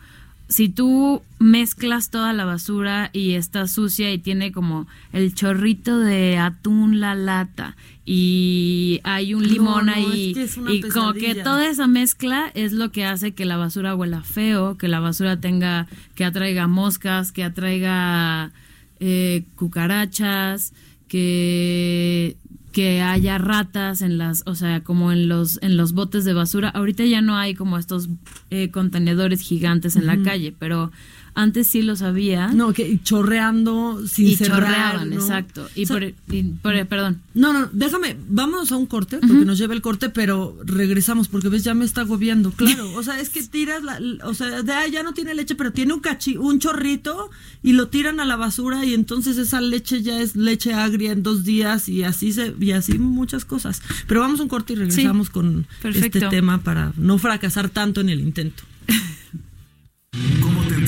si tú mezclas toda la basura y está sucia y tiene como el chorrito de atún la lata y hay un limón ahí y como que toda esa mezcla es lo que hace que la basura huela feo, que la basura tenga que atraiga moscas, que atraiga eh, cucarachas, que que haya ratas en las, o sea, como en los en los botes de basura. Ahorita ya no hay como estos eh, contenedores gigantes en la calle, pero antes sí lo sabía. No, que chorreando sin y chorreaban, exacto. Y, por, perdón. No, no, déjame, vamos a un corte, porque nos lleva el corte, pero regresamos, porque ves, ya me está agobiando. Claro, o sea, es que tiras la, o sea, de, ah, ya no tiene leche, pero tiene un cachi, un chorrito y lo tiran a la basura y entonces esa leche ya es leche agria en dos días y así se, y así muchas cosas. Pero vamos a un corte y regresamos con este tema para no fracasar tanto en el intento.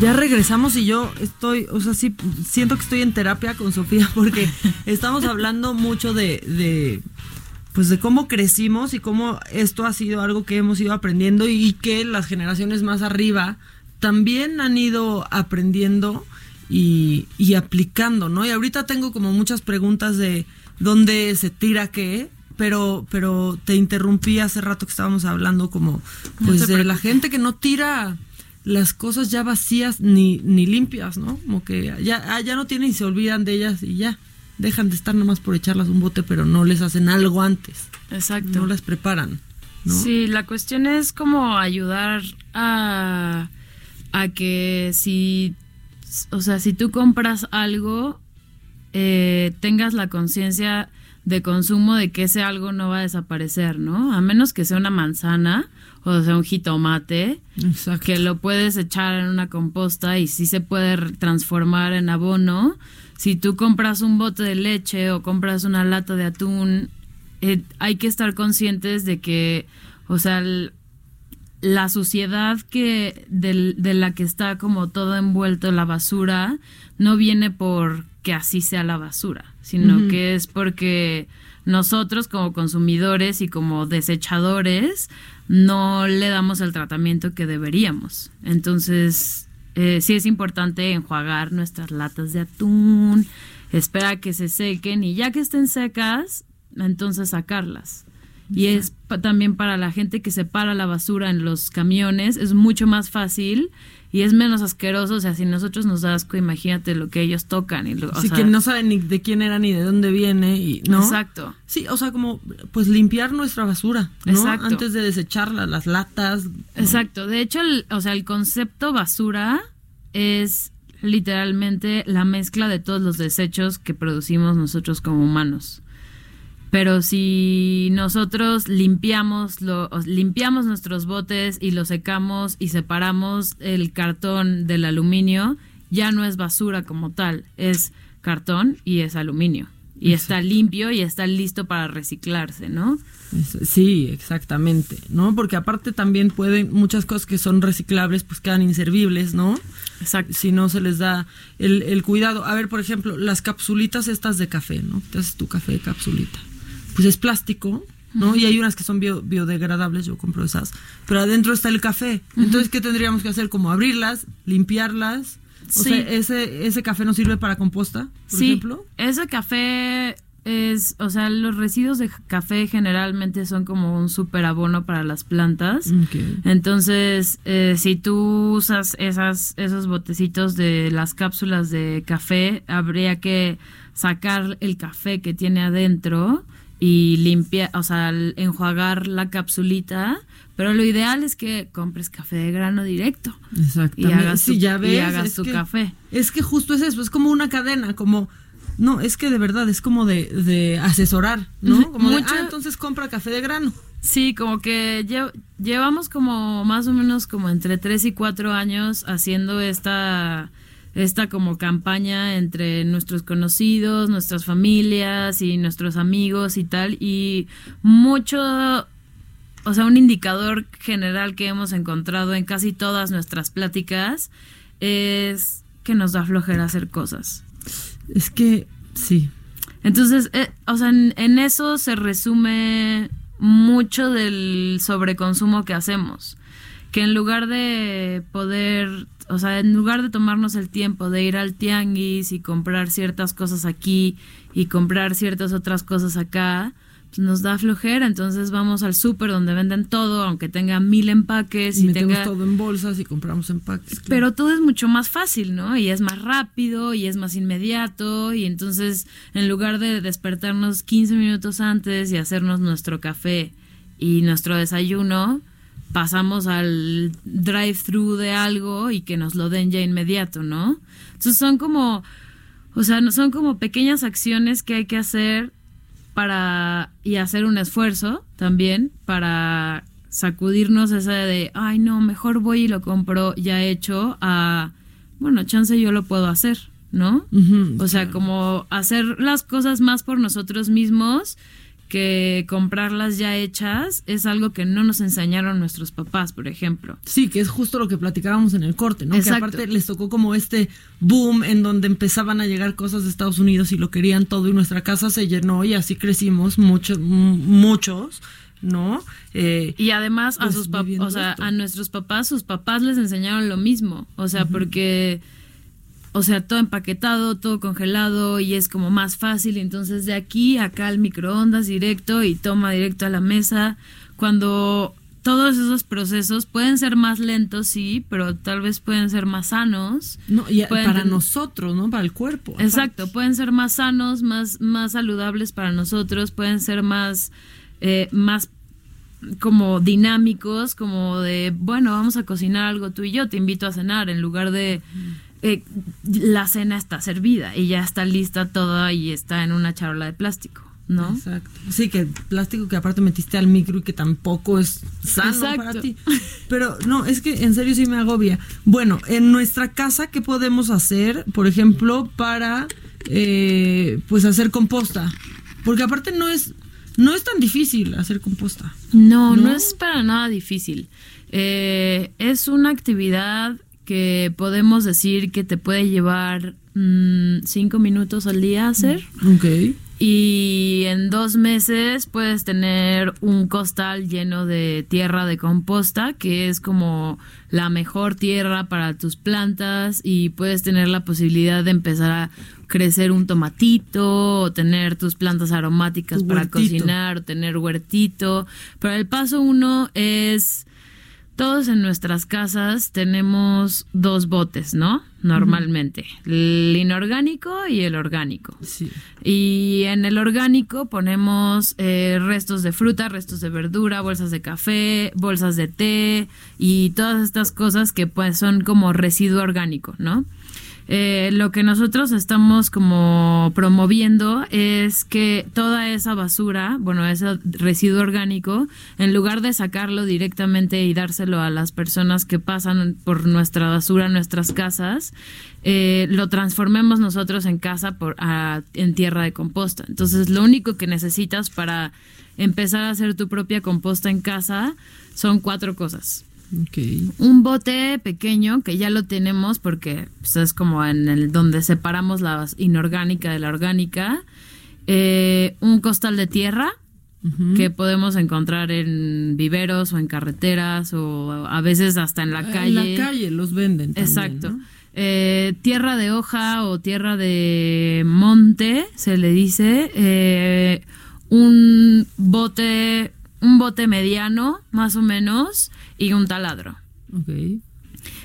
Ya regresamos y yo estoy, o sea, sí, siento que estoy en terapia con Sofía porque estamos hablando mucho de, de, pues de cómo crecimos y cómo esto ha sido algo que hemos ido aprendiendo y que las generaciones más arriba también han ido aprendiendo y, y aplicando, ¿no? Y ahorita tengo como muchas preguntas de dónde se tira qué, pero pero te interrumpí hace rato que estábamos hablando como pues de la gente que no tira las cosas ya vacías ni, ni limpias, ¿no? Como que ya, ah, ya no tienen y se olvidan de ellas y ya dejan de estar nomás por echarlas un bote, pero no les hacen algo antes. Exacto. No las preparan. ¿no? Sí, la cuestión es como ayudar a, a que si, o sea, si tú compras algo, eh, tengas la conciencia de consumo de que ese algo no va a desaparecer, ¿no? A menos que sea una manzana o sea un jitomate que lo puedes echar en una composta y sí se puede transformar en abono. Si tú compras un bote de leche o compras una lata de atún, eh, hay que estar conscientes de que, o sea, la suciedad que de, la que está como todo envuelto la basura no viene por que así sea la basura, sino que es porque nosotros como consumidores y como desechadores no le damos el tratamiento que deberíamos. Entonces, eh, sí es importante enjuagar nuestras latas de atún, espera que se sequen y ya que estén secas, entonces sacarlas. Y es también para la gente que separa la basura en los camiones, es mucho más fácil y es menos asqueroso. O sea, si nosotros nos da asco, imagínate lo que ellos tocan. Y sí, que no saben ni de quién era ni de dónde viene. Y, ¿no? Exacto. Sí, o sea, como pues limpiar nuestra basura, ¿no? Exacto. Antes de desecharla, las latas. Exacto. De hecho, o sea, el concepto basura es literalmente la mezcla de todos los desechos que producimos nosotros como humanos. Pero si nosotros limpiamos, lo, limpiamos nuestros botes y los secamos y separamos el cartón del aluminio, ya no es basura como tal, es cartón y es aluminio. Y está limpio y está listo para reciclarse, ¿no? Sí, exactamente, ¿no? Porque aparte también pueden, muchas cosas que son reciclables, pues quedan inservibles, ¿no? Exacto. Si no se les da el, el cuidado. A ver, por ejemplo, las capsulitas estas de café, ¿no? Te haces tu café de capsulita pues es plástico, ¿no? Y hay unas que son biodegradables, yo compro esas, pero adentro está el café. Entonces, ¿qué tendríamos que hacer? Como abrirlas, limpiarlas. O sea, ese, ese café no sirve para composta, por sí, ejemplo. Ese café es, o sea, los residuos de café generalmente son como un super abono para las plantas. Entonces, eh, si tú usas esas, esos botecitos de las cápsulas de café, habría que sacar el café que tiene adentro y limpiar, o sea, enjuagar la capsulita. Pero lo ideal es que compres café de grano directo. Exactamente. Y hagas tu, ya ves, y hagas tu que- café. Es que justo es eso, es como una cadena, como... No, es que de verdad es como de, de asesorar, ¿no? Como de, mucho- ah, entonces compra café de grano. Sí, como que lle- llevamos como más o menos como entre 3 y 4 años haciendo esta, esta como campaña entre nuestros conocidos, nuestras familias y nuestros amigos y tal. Y mucho, o sea, un indicador general que hemos encontrado en casi todas nuestras pláticas es que nos da flojera hacer cosas. Es que, sí. Entonces, eh, o sea, en, en eso se resume mucho del sobreconsumo que hacemos. Que en lugar de poder, o sea, en lugar de tomarnos el tiempo de ir al tianguis y comprar ciertas cosas aquí y comprar ciertas otras cosas acá, pues nos da flojera. Entonces vamos al súper donde venden todo, aunque tenga mil empaques Y y, metemos tenga todo en bolsas y compramos empaques. claro. pero todo es mucho más fácil, ¿no? Y es más rápido y es más inmediato y entonces en lugar de despertarnos 15 minutos antes y hacernos nuestro café y nuestro desayuno, pasamos al drive-thru de algo y que nos lo den ya inmediato, ¿no? Entonces son como, o sea, son como pequeñas acciones que hay que hacer para y hacer un esfuerzo también para sacudirnos esa de, ay no, mejor voy y lo compro ya hecho a, bueno, chance yo lo puedo hacer, ¿no? O sea, como hacer las cosas más por nosotros mismos que comprarlas ya hechas es algo que no nos enseñaron nuestros papás, por ejemplo. Sí, que es justo lo que platicábamos en el corte, ¿no? Exacto. Que aparte les tocó como este boom en donde empezaban a llegar cosas de Estados Unidos y lo querían todo y nuestra casa se llenó y así crecimos muchos, muchos, ¿no? Eh, Y además a pues, sus papás, o sea, esto. a nuestros papás, sus papás les enseñaron lo mismo, o sea, porque o sea, todo empaquetado, todo congelado y es como más fácil, entonces de aquí acá al microondas directo y toma directo a la mesa, cuando todos esos procesos pueden ser más lentos, sí, pero tal vez pueden ser más sanos. no, y Pueden para nosotros, ¿no? Para el cuerpo. Exacto, pueden ser más sanos, más, más saludables para nosotros, pueden ser más, eh, más como dinámicos, como de, bueno, vamos a cocinar algo tú y yo, te invito a cenar, en lugar de eh, la cena está servida y ya está lista toda y está en una charola de plástico, ¿no? Exacto. Sí, que el plástico que aparte metiste al micro y que tampoco es sano Exacto. para ti. Pero no, es que en serio sí me agobia. Bueno, en nuestra casa, ¿qué podemos hacer, por ejemplo, para eh, pues hacer composta? Porque aparte no es, no es tan difícil hacer composta. No, no, ¿No? es para nada difícil. Eh, es una actividad que podemos decir que te puede llevar mm, cinco minutos al día hacer. Ok. Y en dos meses puedes tener un costal lleno de tierra de composta, que es como la mejor tierra para tus plantas y puedes tener la posibilidad de empezar a crecer un tomatito o tener tus plantas aromáticas para cocinar o tener huertito. Pero el paso uno es todos en nuestras casas tenemos dos botes, ¿no? Normalmente, el inorgánico y el orgánico. Sí. Y en el orgánico ponemos eh, restos de fruta, restos de verdura, bolsas de café, bolsas de té y todas estas cosas que pues son como residuo orgánico, ¿no? Eh, lo que nosotros estamos como promoviendo es que toda esa basura, bueno, ese residuo orgánico, en lugar de sacarlo directamente y dárselo a las personas que pasan por nuestra basura nuestras casas, eh, lo transformemos nosotros en casa por, en tierra de composta. Entonces, lo único que necesitas para empezar a hacer tu propia composta en casa son cuatro cosas Un bote pequeño que ya lo tenemos porque pues, es como en el donde separamos la inorgánica de la orgánica Eh, un costal de tierra que podemos encontrar en viveros o en carreteras o a veces hasta en la Ah, calle En la calle los venden. también, Exacto. ¿no? eh, tierra de hoja o tierra de monte, se le dice, eh, un bote, un bote mediano, más o menos, y un taladro.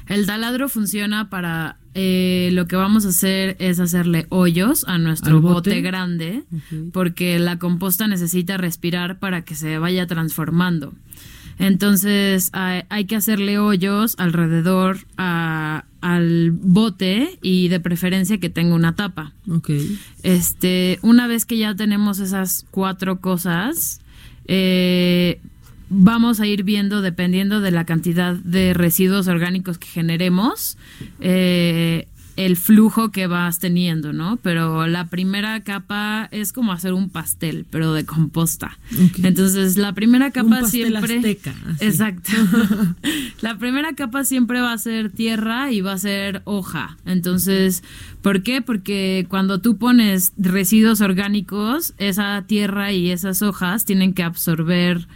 El taladro funciona para eh, lo que vamos a hacer es hacerle hoyos a nuestro ¿Al bote? bote? grande, porque la composta necesita respirar para que se vaya transformando. Entonces hay, hay que hacerle hoyos alrededor a- al bote y de preferencia que tenga una tapa. Ok. Este, una vez que ya tenemos esas cuatro cosas, eh, vamos a ir viendo, dependiendo de la cantidad de residuos orgánicos que generemos, eh, el flujo que vas teniendo, ¿no? Pero la primera capa es como hacer un pastel, pero de composta. Entonces, la primera capa pastel siempre... azteca, así. Exacto. la primera capa siempre va a ser tierra y va a ser hoja. Entonces, ¿por qué? Porque cuando tú pones residuos orgánicos, esa tierra y esas hojas tienen que absorber,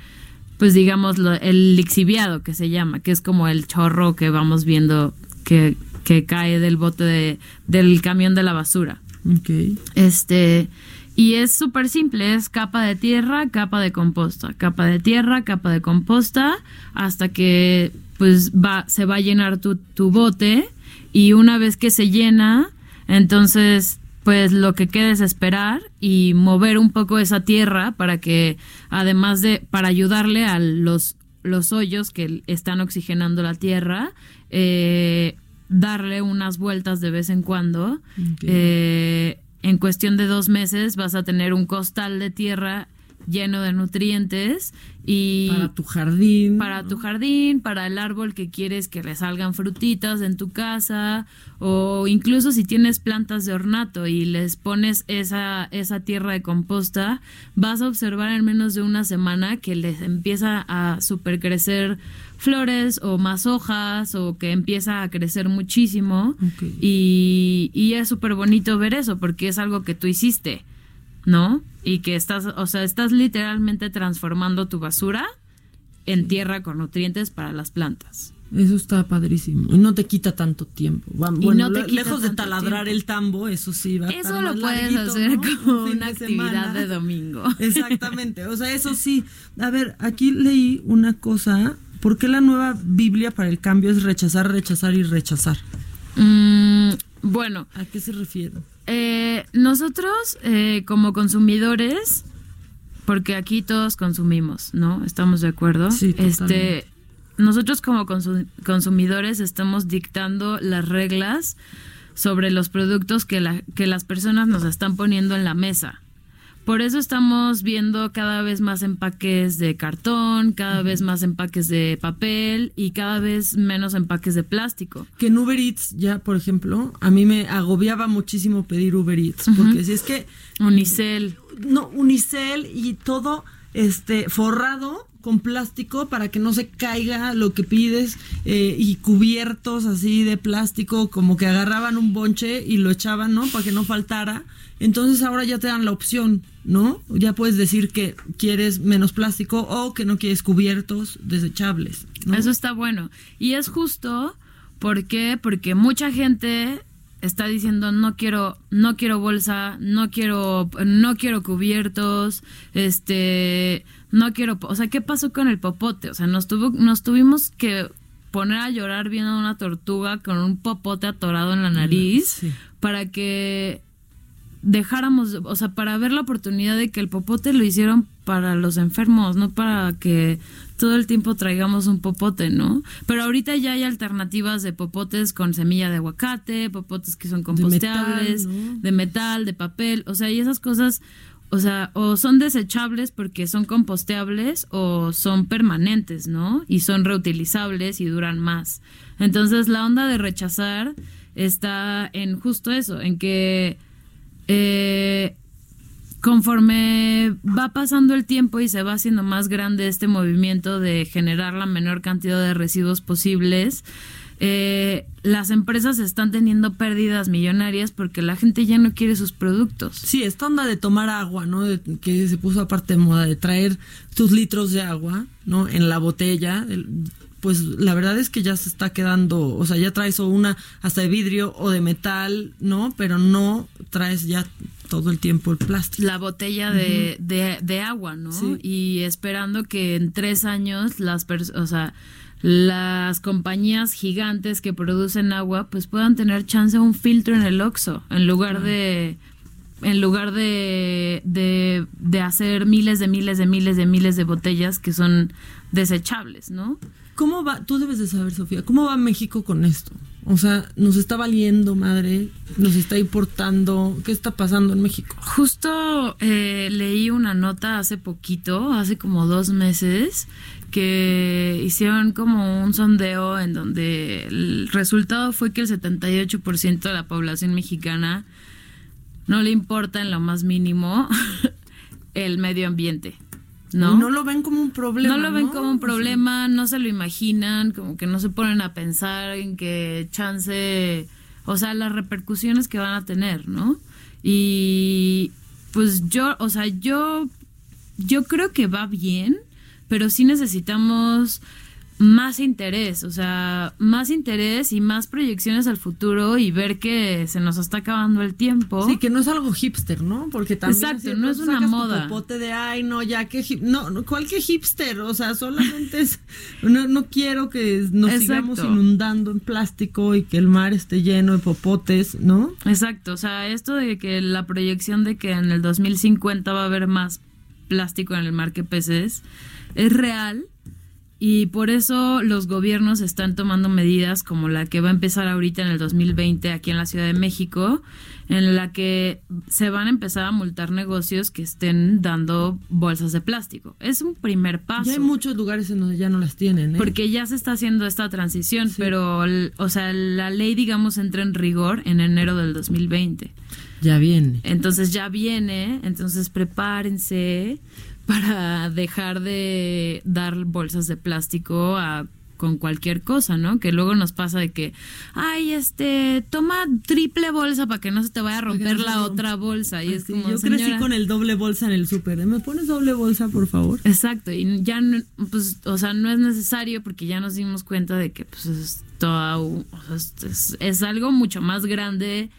pues digamos, lo- el lixiviado que se llama, que es como el chorro que vamos viendo que, que cae del bote de- del camión de la basura. Ok. Este, y es súper simple, es capa de tierra, capa de composta, capa de tierra, capa de composta, hasta que pues va, se va a llenar tu, tu bote y una vez que se llena, entonces pues lo que queda es esperar y mover un poco esa tierra para que además de, para ayudarle a los, los hoyos que están oxigenando la tierra, eh, darle unas vueltas de vez en cuando. Eh, en cuestión de dos meses vas a tener un costal de tierra lleno de nutrientes y Para tu jardín. para tu jardín, para el árbol que quieres que le salgan frutitas en tu casa o incluso si tienes plantas de ornato y les pones esa, esa tierra de composta, vas a observar en menos de una semana que les empieza a supercrecer flores o más hojas o que empieza a crecer muchísimo. Y, y es súper bonito ver eso porque es algo que tú hiciste, ¿no? Y que estás, o sea, estás literalmente transformando tu basura en tierra con nutrientes para las plantas. Eso está padrísimo. Y no te quita tanto tiempo. Y bueno, no te le- quita lejos de taladrar tiempo. el tambo, eso sí va a Eso lo puedes larguito, hacer ¿no? como Un una de actividad semana. de domingo. Exactamente. O sea, eso sí. A ver, aquí leí una cosa. ¿Por qué la nueva Biblia para el cambio es rechazar, rechazar y rechazar? Mm, bueno, ¿A qué se refiere? Eh, nosotros eh, como consumidores, porque aquí todos consumimos, ¿no? ¿Estamos de acuerdo? Sí, totalmente. Este, nosotros como consu- consumidores estamos dictando las reglas sobre los productos que, la- que las personas nos están poniendo en la mesa. Por eso estamos viendo cada vez más empaques de cartón, cada vez más empaques de papel y cada vez menos empaques de plástico. Que en Uber Eats ya, por ejemplo, a mí me agobiaba muchísimo pedir Uber Eats. Porque si es que Unicel. no, unicel y todo este forrado con plástico para que no se caiga lo que pides eh, y cubiertos así de plástico como que agarraban un bonche y lo echaban, ¿no? Para que no faltara. Entonces ahora ya te dan la opción, ¿no? Ya puedes decir que quieres menos plástico o que no quieres cubiertos desechables. ¿no? Eso está bueno. Y es justo, ¿por qué? Porque mucha gente está diciendo no quiero no quiero bolsa, no quiero no quiero cubiertos, este no quiero, o sea, ¿qué pasó con el popote? O sea, nos tuvo nos tuvimos que poner a llorar viendo una tortuga con un popote atorado en la nariz Sí. para que dejáramos, o sea, para ver la oportunidad de que el popote lo hicieron para los enfermos, no para que todo el tiempo traigamos un popote, ¿no? Pero ahorita ya hay alternativas de popotes con semilla de aguacate, popotes que son compostables, ¿no? de metal, de papel, o sea, y esas cosas, o sea, o son desechables porque son composteables o son permanentes, ¿no? Y son reutilizables y duran más. Entonces, la onda de rechazar está en justo eso, en que eh, conforme va pasando el tiempo y se va haciendo más grande este movimiento de generar la menor cantidad de residuos posibles, eh, las empresas están teniendo pérdidas millonarias porque la gente ya no quiere sus productos. Sí, esta onda de tomar agua, ¿no? Que se puso aparte de moda, de traer tus litros de agua, ¿no? En la botella. el- pues la verdad es que ya se está quedando, o sea, ya traes o una hasta de vidrio o de metal, ¿no? Pero no traes ya todo el tiempo el plástico. La botella de, de, de agua, ¿no? Sí. Y esperando que en tres años las personas, o sea, las compañías gigantes que producen agua, pues puedan tener chance a un filtro en el Oxxo, en lugar de en lugar de, de, de hacer miles de miles de miles de miles de botellas que son desechables, ¿no? ¿Cómo va? Tú debes de saber, Sofía, ¿cómo va México con esto? O sea, nos está valiendo, madre, nos está importando, ¿qué está pasando en México? Justo eh, leí una nota hace poquito, hace como dos meses, que hicieron como un sondeo en donde el resultado fue que el 78% de la población mexicana no le importa en lo más mínimo el medio ambiente. ¿No? Y no lo ven como un problema. No lo ven ¿no? como un problema, no se lo imaginan, como que no se ponen a pensar en que chance, o sea, las repercusiones que van a tener, ¿no? Y pues yo, o sea, yo, yo creo que va bien, pero sí necesitamos más interés, o sea, más interés y más proyecciones al futuro y ver que se nos está acabando el tiempo. Sí, que no es algo hipster, ¿no? Porque también Exacto, no es una sacas tu moda. popote de ay, no, ya que no, no, ¿cuál que hipster? O sea, solamente es no, no quiero que nos Exacto. sigamos inundando en plástico y que el mar esté lleno de popotes, ¿no? Exacto, o sea, esto de que la proyección de que en el 2050 va a haber más plástico en el mar que peces es real y por eso los gobiernos están tomando medidas como la que va a empezar ahorita en el 2020 aquí en la Ciudad de México, en la que se van a empezar a multar negocios que estén dando bolsas de plástico. Es un primer paso. Ya hay muchos lugares en donde ya no las tienen, ¿eh? Porque ya se está haciendo esta transición, pero, o sea, la ley, digamos, entra en rigor en enero del 2020. ya viene. Entonces ya viene, entonces prepárense para dejar de dar bolsas de plástico a con cualquier cosa, ¿no? Que luego nos pasa de que, ay, este, toma triple bolsa para que no se te vaya a romper no la otra bolsa. Y es como, yo crecí "Señora". con el doble bolsa en el súper. ¿Me pones doble bolsa, por favor? Exacto, y ya, no- pues, o sea, no es necesario porque ya nos dimos cuenta de que, pues, es, toda o sea, es algo mucho más grande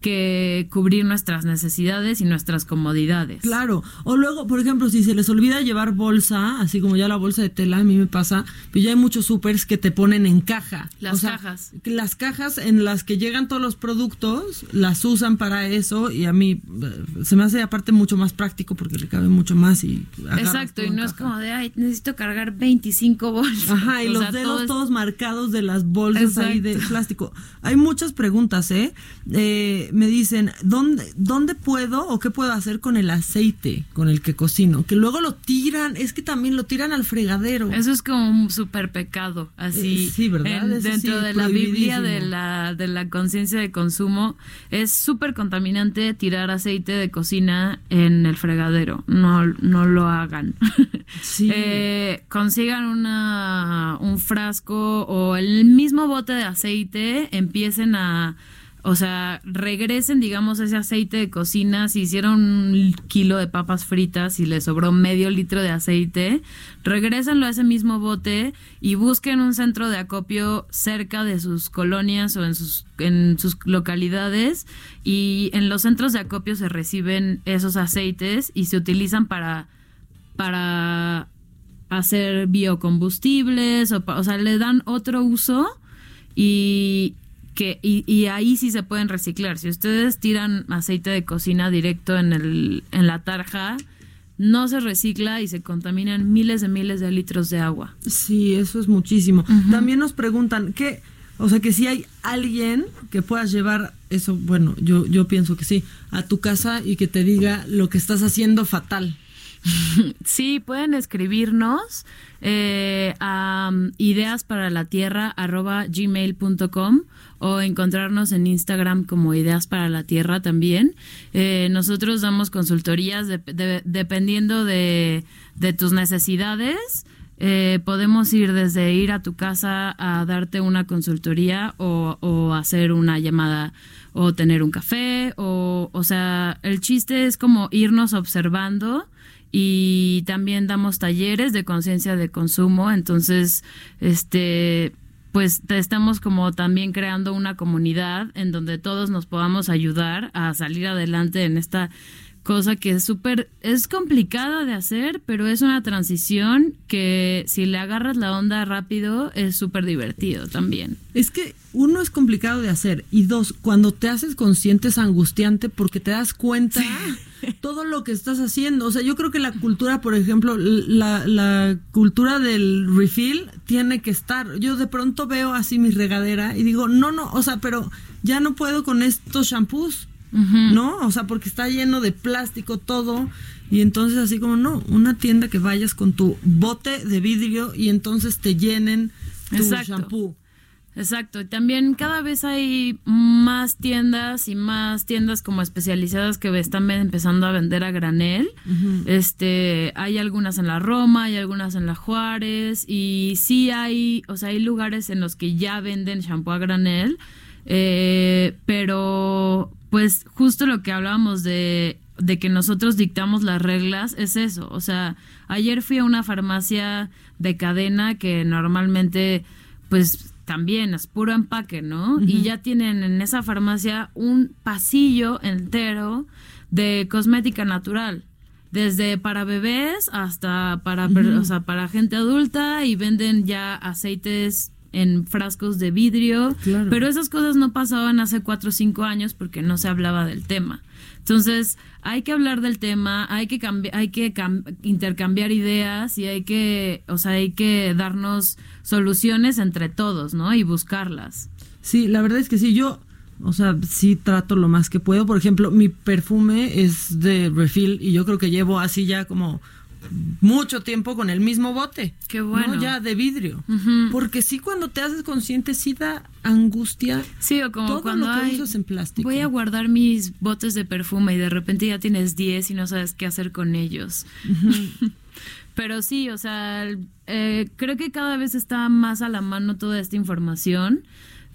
que cubrir nuestras necesidades y nuestras comodidades. Claro. O luego, por ejemplo, si se les olvida llevar bolsa, así como ya la bolsa de tela, a mí me pasa, pero ya hay muchos supers que te ponen en caja. Las O sea, cajas. Las cajas en las que llegan todos los productos, las usan para eso y a mí eh, se me hace aparte mucho más práctico porque le cabe mucho más y... Exacto, y no es caja. como de, ay, necesito cargar 25 bolsas. Ajá, y O los sea, dedos todo es- todos marcados de las bolsas ahí de plástico. Hay muchas preguntas, ¿eh? Eh, Me dicen, ¿dónde, ¿dónde puedo o qué puedo hacer con el aceite con el que cocino? Que luego lo tiran, es que también lo tiran al fregadero. Eso es como un super pecado, así. Eh, sí, ¿verdad? en- dentro sí, de la Biblia de la, de la conciencia de consumo, es súper contaminante tirar aceite de cocina en el fregadero. No, no lo hagan. Sí. Eh, consigan una, un frasco o el mismo bote de aceite, empiecen a. O sea, regresen, digamos, ese aceite de cocina. Si hicieron un kilo de papas fritas y les sobró medio litro de aceite, regrésenlo a ese mismo bote y busquen un centro de acopio cerca de sus colonias o en sus, en sus localidades. Y en los centros de acopio se reciben esos aceites y se utilizan para para hacer biocombustibles, o, o sea, le dan otro uso y que y, y ahí sí se pueden reciclar. Si ustedes tiran aceite de cocina directo en el en la tarja, no se recicla y se contaminan miles de miles de litros de agua. Sí, eso es muchísimo. También nos preguntan que, o sea, que si hay alguien que puedas llevar eso, bueno, yo, yo pienso que sí, a tu casa y que te diga lo que estás haciendo fatal. Sí, pueden escribirnos eh, a um, ideas o encontrarnos en Instagram como ideas para la tierra también. Eh, nosotros damos consultorías de- de- dependiendo de, de tus necesidades. Eh, podemos ir desde ir a tu casa a darte una consultoría o, o hacer una llamada o tener un café o, o sea, el chiste es como irnos observando y también damos talleres de conciencia de consumo, entonces este pues estamos como también creando una comunidad en donde todos nos podamos ayudar a salir adelante en esta cosa que es súper, es complicada de hacer, pero es una transición que si le agarras la onda rápido es súper divertido también. Es que uno es complicado de hacer y dos, cuando te haces consciente es angustiante porque te das cuenta todo lo que estás haciendo. O sea, yo creo que la cultura, por ejemplo, la, la cultura del refill tiene que estar. Yo de pronto veo así mi regadera y digo, no, no, o sea, pero ya no puedo con estos shampoos ¿no? O sea, porque está lleno de plástico todo. Y entonces así como, no, una tienda que vayas con tu bote de vidrio y entonces te llenen tu Exacto. shampoo. Exacto, y también cada vez hay más tiendas y más tiendas como especializadas que están empezando a vender a granel. Este, hay algunas en la Roma, hay algunas en la Juárez y sí hay, o sea, hay lugares en los que ya venden shampoo a granel, eh, pero pues justo lo que hablábamos de, de que nosotros dictamos las reglas es eso. O sea, ayer fui a una farmacia de cadena que normalmente, pues también es puro empaque, ¿no? Y ya tienen en esa farmacia un pasillo entero de cosmética natural. Desde para bebés hasta para, o sea, para gente adulta y venden ya aceites en frascos de vidrio, pero esas cosas no pasaban hace cuatro o cinco años porque no se hablaba del tema. Entonces, hay que hablar del tema, hay que cambiar, hay que intercambiar ideas y hay que, o sea, hay que darnos soluciones entre todos, ¿no? Y buscarlas. Sí, la verdad es que sí, yo, o sea, sí trato lo más que puedo. Por ejemplo, mi perfume es de refill y yo creo que llevo así ya como mucho tiempo con el mismo bote. Qué bueno. Ya de vidrio. Porque sí, cuando te haces consciente, sí da angustia. Sí, o como todo cuando lo que hay- usas en plástico. Voy a guardar mis botes de perfume y de repente ya tienes 10 y no sabes qué hacer con ellos. Pero sí, o sea, eh, creo que cada vez está más a la mano toda esta información.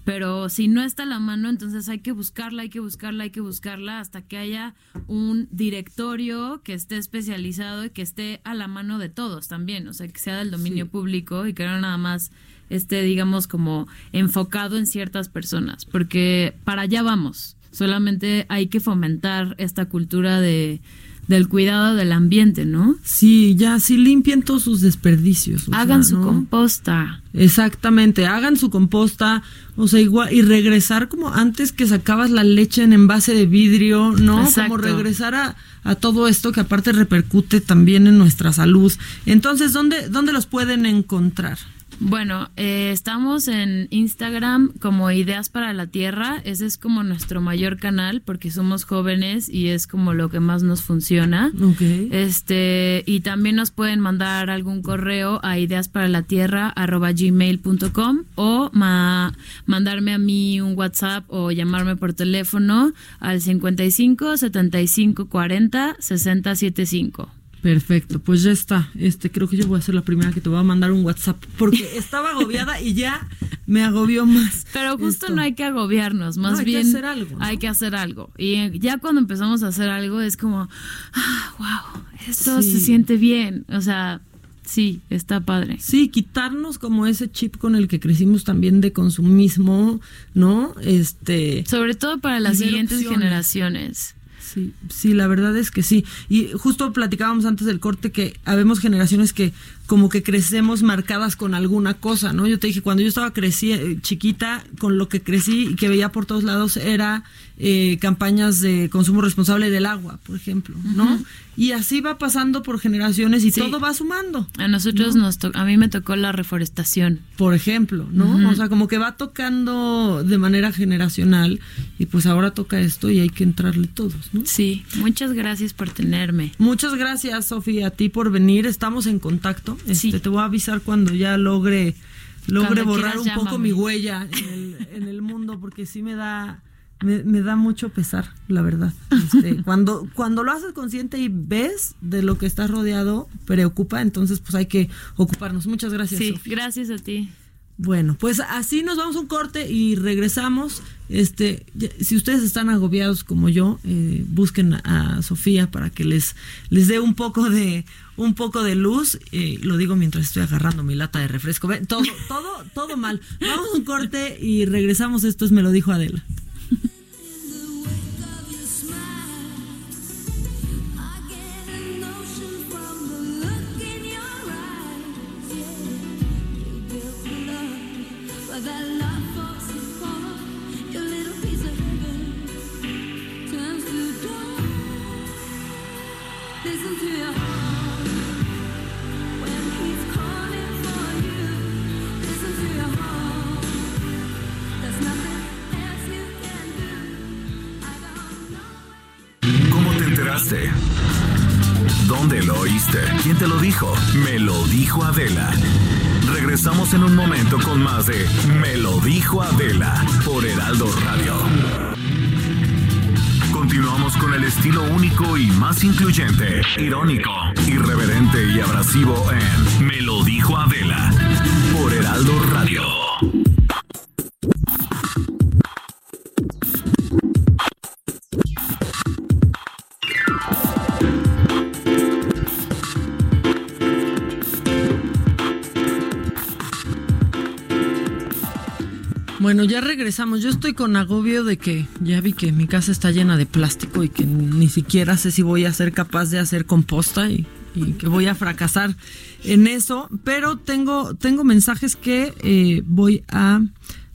Pero si no está a la mano, entonces hay que buscarla, hay que buscarla, hay que buscarla hasta que haya un directorio que esté especializado y que esté a la mano de todos también. O sea, que sea del dominio público y que no nada más esté, digamos, como enfocado en ciertas personas. Porque para allá vamos. Solamente hay que fomentar esta cultura de, del cuidado del ambiente, ¿no? Sí, ya, sí limpien todos sus desperdicios. Hagan sea, su ¿no? composta. Exactamente, hagan su composta, o sea, igual, y regresar como antes que sacabas la leche en envase de vidrio, ¿no? Exacto. Como regresar a, a todo esto que aparte repercute también en nuestra salud. Entonces, ¿dónde, dónde los pueden encontrar? Bueno, eh, estamos en Instagram como Ideas para la Tierra. Ese es como nuestro mayor canal porque somos jóvenes y es como lo que más nos funciona. Ok. Este, y también nos pueden mandar algún correo a ideasparalaTierra@gmail.com o ma- mandarme a mí un WhatsApp o llamarme por teléfono al 55 75 40 60 75. Perfecto, pues ya está. Este, creo que yo voy a ser la primera que te voy a mandar un WhatsApp porque estaba agobiada y ya me agobió más. Pero justo esto. no hay que agobiarnos, más No, hay que bien hacer algo, ¿no? hay que hacer algo. Y eh, ya cuando empezamos a hacer algo es como, ah, wow, esto Sí. se siente bien. O sea, sí, está padre. Sí, quitarnos como ese chip con el que crecimos también de consumismo, ¿no? Este. Sobre todo para las siguientes opciones. generaciones. Sí, sí, la verdad es que sí. Y justo platicábamos antes del corte que habemos generaciones que como que crecemos marcadas con alguna cosa, ¿no? Yo te dije, cuando yo estaba crecí, eh, chiquita, con lo que crecí y que veía por todos lados era eh, campañas de consumo responsable del agua, por ejemplo, ¿no? Y así va pasando por generaciones y Sí. todo va sumando. A nosotros nos to- a mí me tocó la reforestación. por ejemplo, ¿no? O sea, como que va tocando de manera generacional y pues ahora toca esto y hay que entrarle todos, ¿no? Sí, muchas gracias por tenerme. Muchas gracias, Sofía, a ti por venir. Estamos en contacto. Este, Te voy a avisar cuando ya logre, logre Cuando borrar un poco llámame. mi huella en el, en el mundo, porque sí me da, me, me da mucho pesar, la verdad. Este, cuando, cuando lo haces consciente y ves de lo que estás rodeado, preocupa, entonces pues hay que ocuparnos. Muchas gracias, Sí, Sofía. gracias a ti. Bueno, pues así nos vamos a un corte y regresamos. Este, si ustedes están agobiados como yo, eh, busquen a, Sofía para que les les dé un poco de un poco de luz. Eh, lo digo mientras estoy agarrando mi lata de refresco. Todo todo todo mal. Vamos a un corte y regresamos. Esto es me lo dijo Adela. ¿Quién te lo dijo? Me lo dijo Adela. Regresamos en un momento con más de Me lo dijo Adela por Heraldo Radio. Continuamos con el estilo único y más incluyente, irónico, irreverente y abrasivo en Me lo dijo Adela por Heraldo Radio. Bueno, ya regresamos. Yo estoy con agobio de que ya vi que mi casa está llena de plástico y que ni siquiera sé si voy a ser capaz de hacer composta y, que voy a fracasar en eso. Pero tengo, tengo mensajes que eh, voy a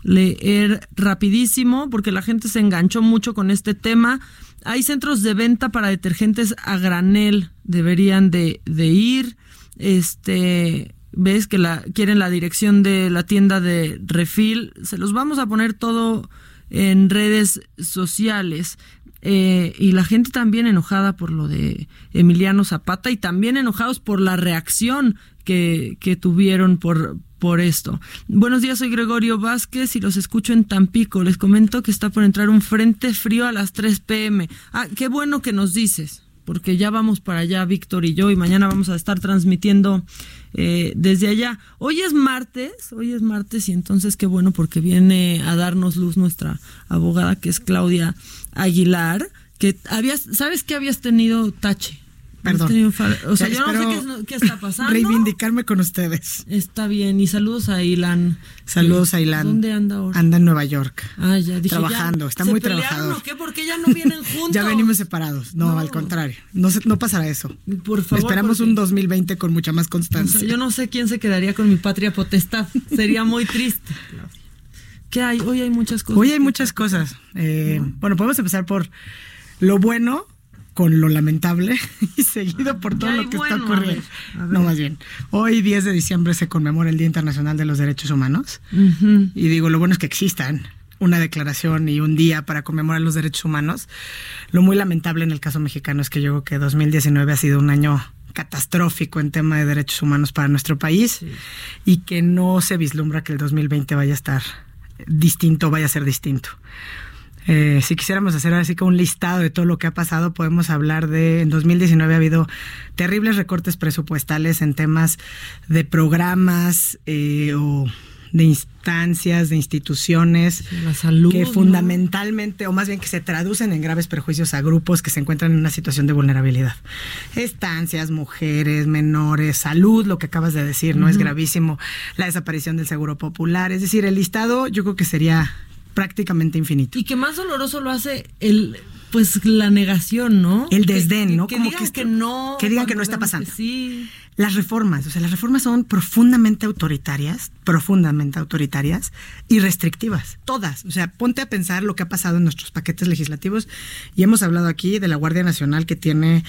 leer rapidísimo porque la gente se enganchó mucho con este tema. Hay centros de venta para detergentes a granel, deberían de, de ir. Este, ves que la quieren la dirección de la tienda de Refil, se los vamos a poner todo en redes sociales. Eh, y la gente también enojada por lo de Emiliano Zapata y también enojados por la reacción que, que tuvieron por, por esto. Buenos días, soy Gregorio Vázquez y los escucho en Tampico. Les comento que está por entrar un frente frío a las 3 pm. Ah, qué bueno que nos dices porque ya vamos para allá, Víctor y yo, y mañana vamos a estar transmitiendo eh, desde allá. Hoy es martes, hoy es martes, y entonces qué bueno, porque viene a darnos luz nuestra abogada, que es Claudia Aguilar, que habías, ¿sabes que habías tenido tache? Perdón. O sea, yo no sé qué, está pasando. Reivindicarme con ustedes. Está bien. Y saludos a Ilan. Saludos a Ilan. ¿Dónde anda ahora? Anda en Nueva York. Ah, ya dije. Trabajando. está muy trabajador. ¿o qué? ¿Por qué ya no vienen juntos? ya venimos separados. No, al contrario. No, no pasará eso. Por favor. Esperamos un 2020 con mucha más constancia. yo no sé quién se quedaría con mi patria potestad. Sería muy triste. ¿Qué hay? Hoy hay muchas cosas. Hoy hay muchas cosas. Eh, bueno, podemos empezar por lo bueno con lo lamentable y seguido por todo lo que está ocurriendo. No, más bien. Hoy, 10 de diciembre, se conmemora el Día Internacional de los Derechos Humanos. Y digo, lo bueno es que existan una declaración y un día para conmemorar los derechos humanos. Lo muy lamentable en el caso mexicano es que yo creo que 2019 ha sido un año catastrófico en tema de derechos humanos para nuestro país y que no se vislumbra que el 2020 vaya a estar distinto, vaya a ser distinto. Eh, si quisiéramos hacer así como un listado de todo lo que ha pasado, podemos hablar de, en 2019 ha habido terribles recortes presupuestales en temas de programas eh, o de instancias, de instituciones, la salud, que fundamentalmente, o más bien que se traducen en graves perjuicios a grupos que se encuentran en una situación de vulnerabilidad. Estancias, mujeres, menores, salud, lo que acabas de decir, ¿no? Es gravísimo. La desaparición del seguro popular. Es decir, el listado yo creo que sería prácticamente infinito. Y que más doloroso lo hace el pues la negación, ¿no? El desdén, ¿no? Que, Como digan que, no que digan que no está pasando. Sí. Las reformas, o sea, las reformas son profundamente autoritarias, profundamente autoritarias y restrictivas, todas. O sea, ponte a pensar lo que ha pasado en nuestros paquetes legislativos y hemos hablado aquí de la Guardia Nacional que tiene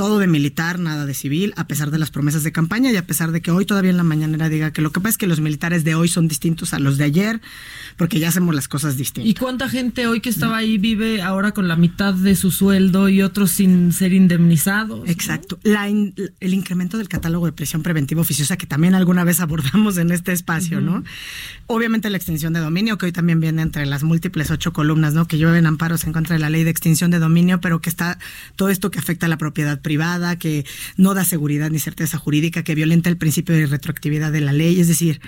todo de militar, nada de civil, a pesar de las promesas de campaña y a pesar de que hoy todavía en la mañanera diga que lo que pasa es que los militares de hoy son distintos a los de ayer, porque ya hacemos las cosas distintas. ¿Y cuánta gente hoy que estaba ahí vive ahora con la mitad de su sueldo y otros sin ser indemnizados? Exacto. el incremento del catálogo de prisión preventiva oficiosa que también alguna vez abordamos en este espacio, ¿no? Obviamente la extinción de dominio, que hoy también viene entre las múltiples ocho columnas, ¿no? Que llueven amparos en contra de la ley de extinción de dominio, pero que está todo esto que afecta a la propiedad privada privada, que no da seguridad ni certeza jurídica, que violenta el principio de retroactividad de la ley. Es decir,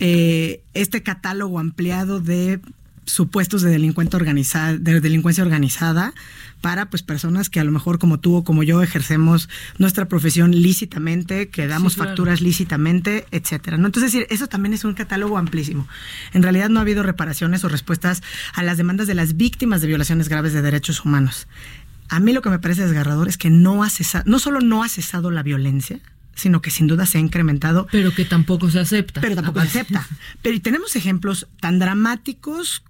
eh, este catálogo ampliado de supuestos de delincuencia organizada, de delincuencia organizada para pues personas que a lo mejor como tú o como yo ejercemos nuestra profesión lícitamente, que damos facturas lícitamente, etcétera. ¿no? Entonces, decir, eso también es un catálogo amplísimo. En realidad no ha habido reparaciones o respuestas a las demandas de las víctimas de violaciones graves de derechos humanos. A mí lo que me parece desgarrador es que no ha cesado, no solo no ha cesado la violencia, sino que sin duda se ha incrementado. Pero que tampoco se acepta. Pero tampoco se acepta. Pero tenemos ejemplos tan dramáticos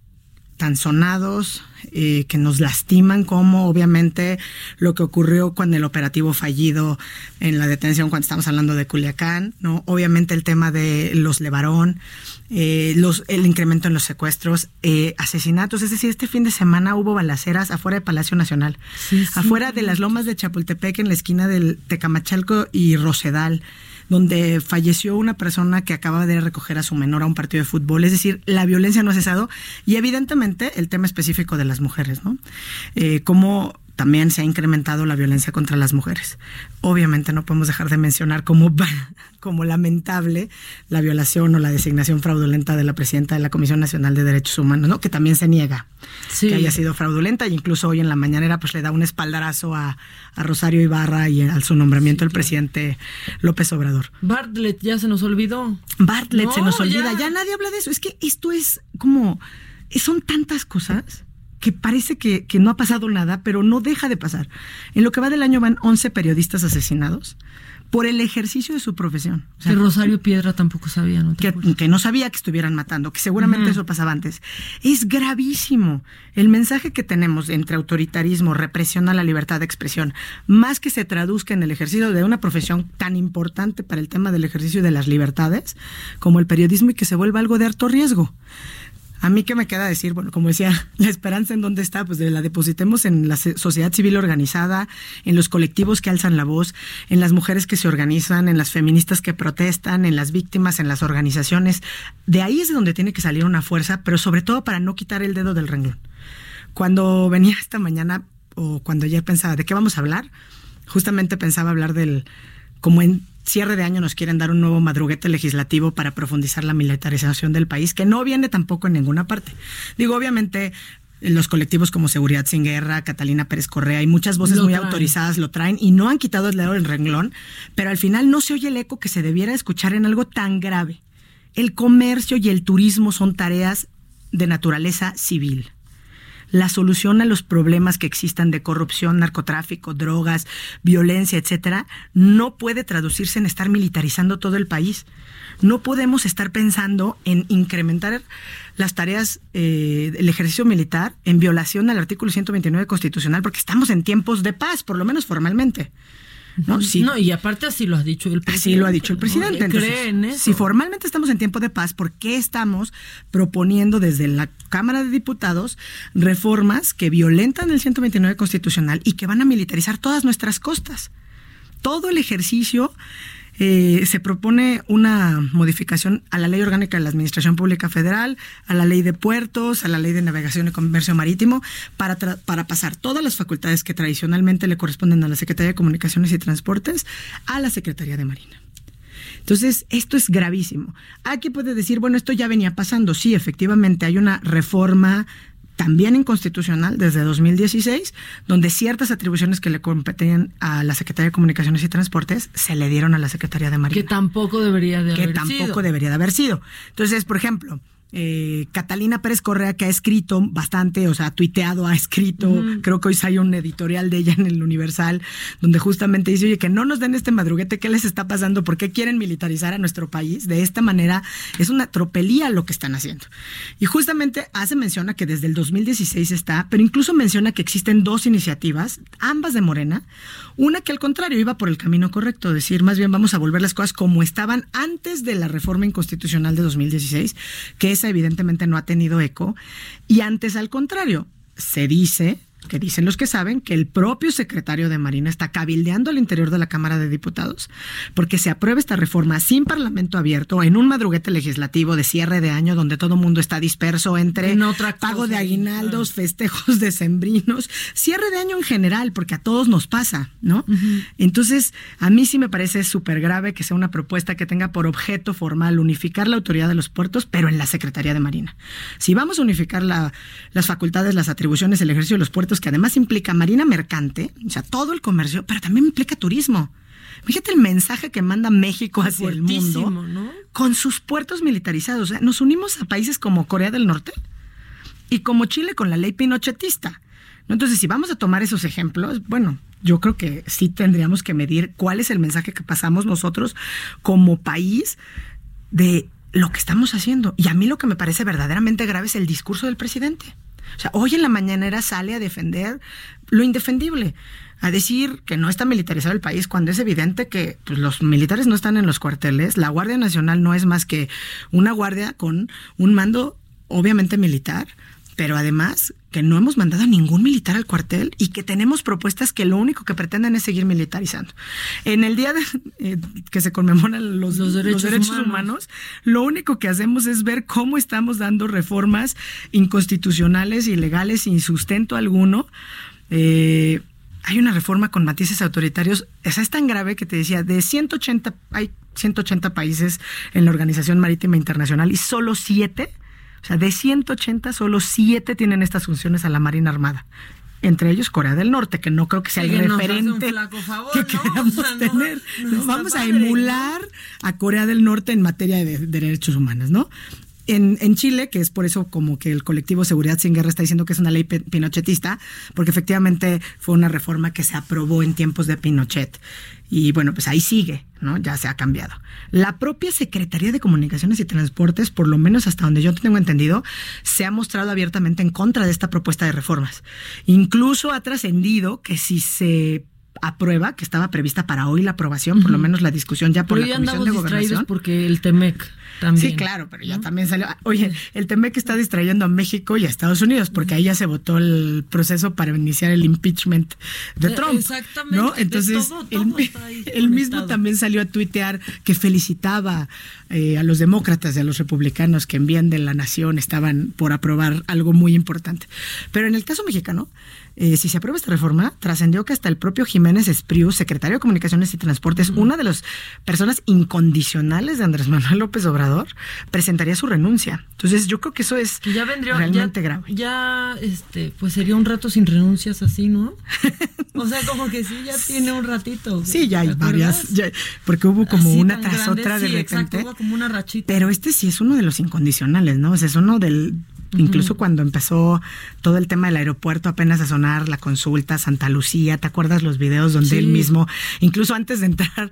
tan sonados, eh, que nos lastiman, como obviamente lo que ocurrió con el operativo fallido en la detención cuando estamos hablando de Culiacán, ¿no? Obviamente el tema de los Levarón, eh, los, el incremento en los secuestros, eh, asesinatos, es decir, este fin de semana hubo balaceras afuera del Palacio Nacional, afuera de las lomas de Chapultepec, en la esquina del Tecamachalco y Rosedal donde falleció una persona que acaba de recoger a su menor a un partido de fútbol. Es decir, la violencia no ha cesado y evidentemente el tema específico de las mujeres, ¿no? Eh, cómo también se ha incrementado la violencia contra las mujeres. Obviamente no podemos dejar de mencionar como, como lamentable la violación o la designación fraudulenta de la presidenta de la Comisión Nacional de Derechos Humanos, ¿no? que también se niega que haya sido fraudulenta e incluso hoy en la mañanera pues le da un espaldarazo a, Rosario Ibarra y al su nombramiento el presidente López Obrador. Bartlett ya se nos olvidó. Bartlett se nos olvida, ya nadie habla de eso. Es que esto es como, son tantas cosas que parece que, no ha pasado nada, pero no deja de pasar. En lo que va del año van 11 periodistas asesinados por el ejercicio de su profesión. que Rosario Piedra tampoco sabía, ¿no? Que, no sabía que estuvieran matando, que seguramente eso pasaba antes. Es gravísimo. El mensaje que tenemos entre autoritarismo, represión a la libertad de expresión, más que se traduzca en el ejercicio de una profesión tan importante para el tema del ejercicio de las libertades, como el periodismo y que se vuelva algo de alto riesgo. A mí qué me queda decir, bueno, como decía, la esperanza en dónde está, pues la depositemos en la sociedad civil organizada, en los colectivos que alzan la voz, en las mujeres que se organizan, en las feministas que protestan, en las víctimas, en las organizaciones. De ahí es de donde tiene que salir una fuerza, pero sobre todo para no quitar el dedo del renglón. Cuando venía esta mañana o cuando ayer pensaba de qué vamos a hablar, justamente pensaba hablar del como en cierre de año nos quieren dar un nuevo madruguete legislativo para profundizar la militarización del país, que no viene tampoco en ninguna parte. Digo, obviamente los colectivos como Seguridad Sin Guerra, Catalina Pérez Correa y muchas voces muy autorizadas lo traen y no han quitado el dedo del renglón, pero al final no se oye el eco que se debiera escuchar en algo tan grave. El comercio y el turismo son tareas de naturaleza civil la solución a los problemas que existan de corrupción, narcotráfico, drogas, violencia, etcétera, no puede traducirse en estar militarizando todo el país. No podemos estar pensando en incrementar las tareas eh, del ejercicio militar en violación al artículo 129 constitucional, porque estamos en tiempos de paz, por lo menos formalmente. ¿No? Sí. no, y aparte así lo ha dicho el presidente. Así lo ha dicho el presidente. Si formalmente estamos en tiempo de paz, ¿por qué estamos proponiendo desde la Cámara de Diputados reformas que violentan el 129 constitucional y que van a militarizar todas nuestras costas? Todo el ejercicio eh, se propone una modificación a la Ley Orgánica de la Administración Pública Federal, a la Ley de Puertos, a la Ley de Navegación y Comercio Marítimo, para, para pasar todas las facultades que tradicionalmente le corresponden a la Secretaría de Comunicaciones y Transportes a la Secretaría de Marina. Entonces, esto es gravísimo. Aquí puede decir, bueno, esto ya venía pasando. Sí, efectivamente, hay una reforma también inconstitucional desde 2016, donde ciertas atribuciones que le competían a la Secretaría de Comunicaciones y Transportes se le dieron a la Secretaría de Marina. Que tampoco debería de haber sido. Que tampoco debería de haber sido. Entonces, por ejemplo, eh, Catalina Pérez Correa, que ha escrito bastante, o sea, ha tuiteado, ha escrito, creo que hoy hay un editorial de ella en el Universal, donde justamente dice, oye, que no nos den este madruguete, ¿qué les está pasando? ¿Por qué quieren militarizar a nuestro país? De esta manera es una tropelía lo que están haciendo. Y justamente hace menciona que desde el 2016 está, pero incluso menciona que existen dos iniciativas, ambas de Morena, una que al contrario iba por el camino correcto, decir, más bien vamos a volver las cosas como estaban antes de la reforma inconstitucional de 2016, que esa evidentemente no ha tenido eco, y antes al contrario, se dice que dicen los que saben, que el propio secretario de Marina está cabildeando al interior de la Cámara de Diputados porque se apruebe esta reforma sin parlamento abierto en un madruguete legislativo de cierre de año donde todo el mundo está disperso entre pago de aguinaldos, festejos decembrinos, cierre de año en general, porque a todos nos pasa, ¿no? Entonces, a mí sí me parece súper grave que sea una propuesta que tenga por objeto formal unificar la autoridad de los puertos, pero en la Secretaría de Marina. Si vamos a unificar la, las facultades, las atribuciones, el ejercicio de los puertos, que además implica marina mercante, o sea, todo el comercio, pero también implica turismo. Fíjate el mensaje que manda México hacia el mundo con sus puertos militarizados. O sea, nos unimos a países como Corea del Norte y como Chile con la ley pinochetista. Entonces, si vamos a tomar esos ejemplos, bueno, yo creo que sí tendríamos que medir cuál es el mensaje que pasamos nosotros como país de lo que estamos haciendo. Y a mí lo que me parece verdaderamente grave es el discurso del presidente. O sea, hoy en la mañanera sale a defender lo indefendible, a decir que no está militarizado el país cuando es evidente que pues, los militares no están en los cuarteles, la Guardia Nacional no es más que una guardia con un mando obviamente militar, pero además que no hemos mandado a ningún militar al cuartel y que tenemos propuestas que lo único que pretenden es seguir militarizando. En el día de, eh, que se conmemoran los, derechos, humanos. lo único que hacemos es ver cómo estamos dando reformas inconstitucionales, ilegales, sin sustento alguno. Eh, hay una reforma con matices autoritarios. Esa es tan grave que te decía, de 180, hay 180 países en la Organización Marítima Internacional y solo 7 o sea, de 180, solo 7 tienen estas funciones a la Marina Armada. Entre ellos Corea del Norte, que no creo que sea el referente que queramos tener. Vamos a emular a Corea del Norte en materia de, de derechos humanos, ¿no? En, Chile, que es por eso como que el colectivo Seguridad Sin Guerra está diciendo que es una ley pinochetista, porque efectivamente fue una reforma que se aprobó en tiempos de Pinochet. Y bueno, pues ahí sigue, ¿no? Ya se ha cambiado. La propia Secretaría de Comunicaciones y Transportes, por lo menos hasta donde yo tengo entendido, se ha mostrado abiertamente en contra de esta propuesta de reformas. Incluso ha trascendido que si se aprueba, que estaba prevista para hoy la aprobación, por lo menos la discusión ya por la Comisión de Gobernación. porque el TEMEC Sí, claro, pero ya también salió. Oye, el TEMEC está distrayendo a México y a Estados Unidos, porque ahí ya se votó el proceso para iniciar el impeachment de eh, Trump. Exactamente. ¿no? Entonces, él, mismo también salió a tuitear que felicitaba eh, a los demócratas y a los republicanos que en bien de la nación estaban por aprobar algo muy importante. Pero en el caso mexicano, eh, si se aprueba esta reforma, trascendió que hasta el propio Jiménez Espriu, secretario de Comunicaciones y Transportes, una de las personas incondicionales de Andrés Manuel López Obrador, presentaría su renuncia. Entonces, yo creo que eso es ya realmente grave. Ya, este, pues sería un rato sin renuncias así, ¿no? o sea, como que sí, ya tiene un ratito. Sí, ya hay varias, porque hubo como una tras otra de repente. como una rachita. Pero este sí es uno de los incondicionales, ¿no? O sea, es uno del Incluso cuando empezó todo el tema del aeropuerto, apenas a sonar la consulta, Santa Lucía, ¿te acuerdas los videos donde él mismo, incluso antes de entrar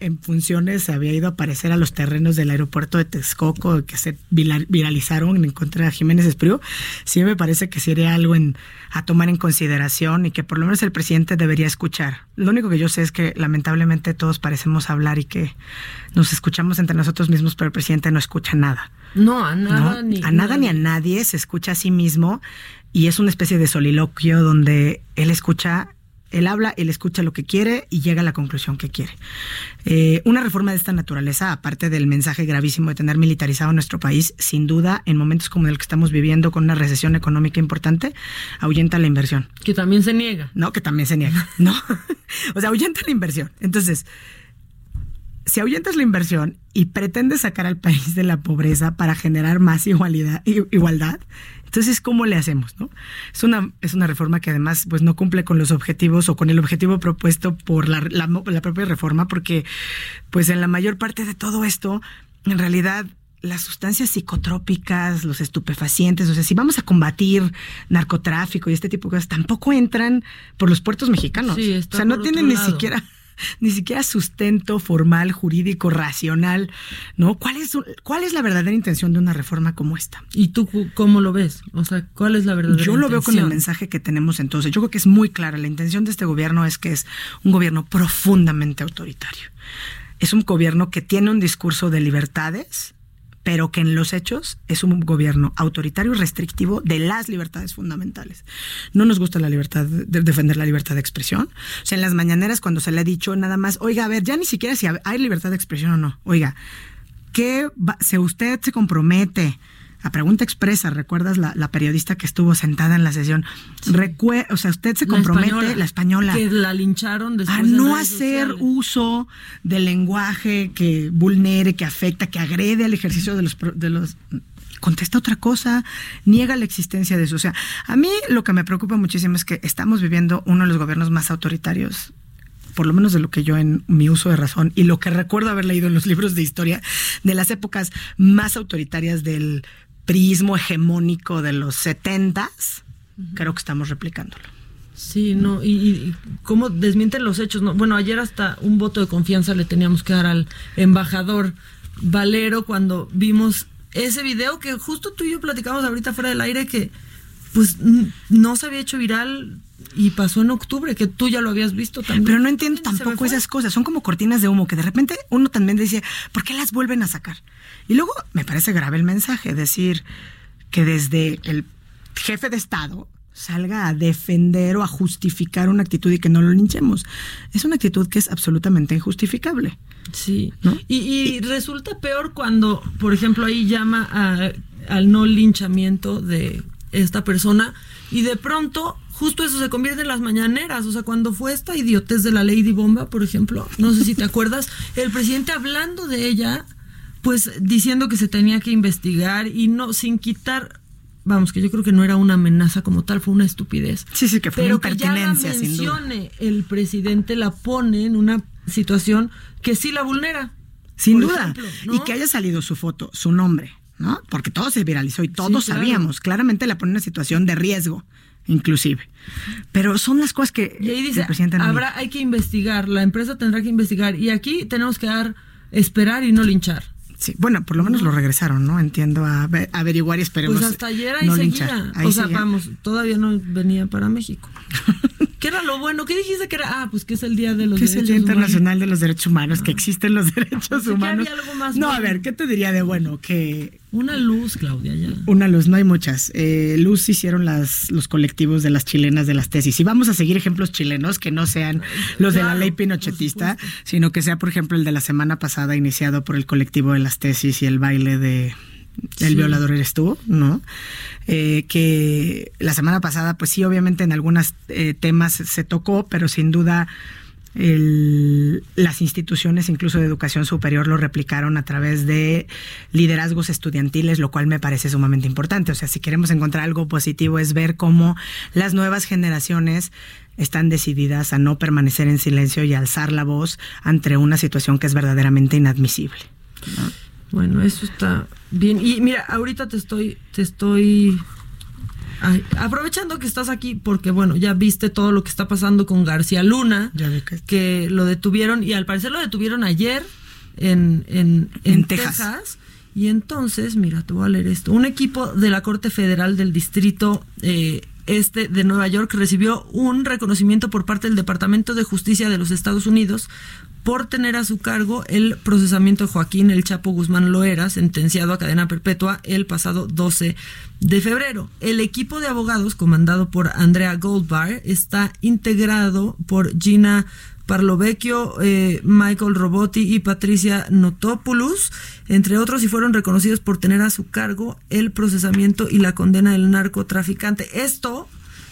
en funciones, había ido a aparecer a los terrenos del aeropuerto de Texcoco que se viralizaron en contra de Jiménez Espriu? Sí me parece que sería algo en, a tomar en consideración y que por lo menos el presidente debería escuchar. Lo único que yo sé es que lamentablemente todos parecemos hablar y que nos escuchamos entre nosotros mismos, pero el presidente no escucha nada. No, a nada, Ni, a nada ni a nadie se escucha a sí mismo y es una especie de soliloquio donde él escucha, él habla, él escucha lo que quiere y llega a la conclusión que quiere. Eh, una reforma de esta naturaleza, aparte del mensaje gravísimo de tener militarizado nuestro país, sin duda, en momentos como el que estamos viviendo con una recesión económica importante, ahuyenta la inversión. Que también se niega. No, que también se niega. no. o sea, ahuyenta la inversión. Entonces, si ahuyentas la inversión y pretendes sacar al país de la pobreza para generar más igualdad, igualdad entonces, ¿cómo le hacemos? No? Es, una, es una reforma que además pues, no cumple con los objetivos o con el objetivo propuesto por la, la, la propia reforma, porque pues en la mayor parte de todo esto, en realidad las sustancias psicotrópicas, los estupefacientes, o sea, si vamos a combatir narcotráfico y este tipo de cosas, tampoco entran por los puertos mexicanos. o sea, no tienen ni siquiera ni siquiera sustento formal, jurídico, racional, ¿no? ¿Cuál es, ¿Cuál es la verdadera intención de una reforma como esta? ¿Y tú cómo lo ves? O sea, ¿cuál es la verdadera Yo lo veo con el mensaje que tenemos entonces. Yo creo que es muy clara. La intención de este gobierno es que es un gobierno profundamente autoritario. Es un gobierno que tiene un discurso de libertades, pero que en los hechos es un gobierno autoritario y restrictivo de las libertades fundamentales. No nos gusta la libertad de defender la libertad de expresión. O sea, en las mañaneras cuando se le ha dicho nada más, oiga, a ver, ya ni siquiera si hay libertad de expresión o no. Oiga, ¿qué si usted se compromete a pregunta expresa, ¿recuerdas la, periodista que estuvo sentada en la sesión? o sea, usted se compromete, la española, que la lincharon a no hacer uso del lenguaje que vulnere, que afecta, que agrede al ejercicio de los, de los contesta otra cosa, niega la existencia de eso. O sea, a mí lo que me preocupa muchísimo es que estamos viviendo uno de los gobiernos más autoritarios por lo menos de lo que yo en mi uso de razón y lo que recuerdo haber leído en los libros de historia de las épocas más autoritarias del prismo hegemónico de los setentas, creo que estamos replicándolo. Sí, no, y, cómo desmienten los hechos. No, bueno, ayer hasta un voto de confianza le teníamos que dar al embajador Valero cuando vimos ese video que justo tú y yo platicamos ahorita fuera del aire que pues no se había hecho viral y pasó en octubre, que tú ya lo habías visto también. Pero no entiendo tampoco esas cosas, son como cortinas de humo que de repente uno también dice, ¿por qué las vuelven a sacar? Y luego me parece grave el mensaje, decir que desde el jefe de Estado salga a defender o a justificar una actitud y que no lo linchemos. Es una actitud que es absolutamente injustificable. Sí. Y, resulta peor cuando, por ejemplo, ahí llama al no linchamiento de esta persona y de pronto justo eso se convierte en las mañaneras. O sea, cuando fue esta idiotez de la Lady Bomba, por ejemplo, no sé si te acuerdas, el presidente hablando de ella, pues diciendo que se tenía que investigar y no, sin quitar. Vamos, que yo creo que no era una amenaza como tal, fue una estupidez. Sí, sí, que fue Pero una impertinencia, que ya la mencione el presidente la pone en una situación que sí la vulnera. Sin duda. Y que haya salido su foto, su nombre, ¿no? Porque todo se viralizó y todos sabíamos. Claramente la pone en una situación de riesgo inclusive. Pero son las cosas que y ahí dice, habrá, hay que investigar, la empresa tendrá que investigar y aquí tenemos que dar esperar y no linchar. Sí, bueno, por lo menos lo regresaron, ¿no? Entiendo a, averiguar y esperemos. Pues hasta ayer ahí seguía. o sea, vamos, todavía no venía para México. ¿Qué era lo bueno? ¿Qué dijiste que era? Ah, pues que es el Día de los Derechos Humanos. es el Día Internacional de los Derechos Humanos, que existen los derechos humanos. algo más no, a ver, ¿qué te diría de bueno? Que una luz, Claudia, ya. Una luz, no hay muchas. Eh, luz hicieron las, los colectivos de las chilenas de las tesis. Y vamos a seguir ejemplos chilenos que no sean los de la ley pinochetista, sino que sea, por ejemplo, el de la semana pasada iniciado por el colectivo de las tesis y el baile de el violador eres tú, ¿no? Eh, que la semana pasada, pues sí, obviamente en algunos eh, temas se tocó, pero sin duda las instituciones, incluso de educación superior, lo replicaron a través de liderazgos estudiantiles, lo cual me parece sumamente importante. O sea, si queremos encontrar algo positivo es ver cómo las nuevas generaciones están decididas a no permanecer en silencio y alzar la voz ante una situación que es verdaderamente inadmisible. Bueno, eso está bien. Y mira, ahorita te estoy, te estoy aprovechando que estás aquí, porque bueno, ya viste todo lo que está pasando con García Luna, que... lo detuvieron, y al parecer lo detuvieron ayer en, en, Texas. Y entonces, mira, te voy a leer esto. Un equipo de la Corte Federal del Distrito eh, Este de Nueva York recibió un reconocimiento por parte del Departamento de Justicia de los Estados Unidos por tener a su cargo el procesamiento de Joaquín El Chapo Guzmán Loera, sentenciado a cadena perpetua el pasado 12 de febrero. El equipo de abogados, comandado por Andrea Goldbar, está integrado por Gina Parlovecchio, eh, Michael Robotti y Patricia Notopoulos, entre otros, y fueron reconocidos por tener a su cargo el procesamiento y la condena del narcotraficante. Esto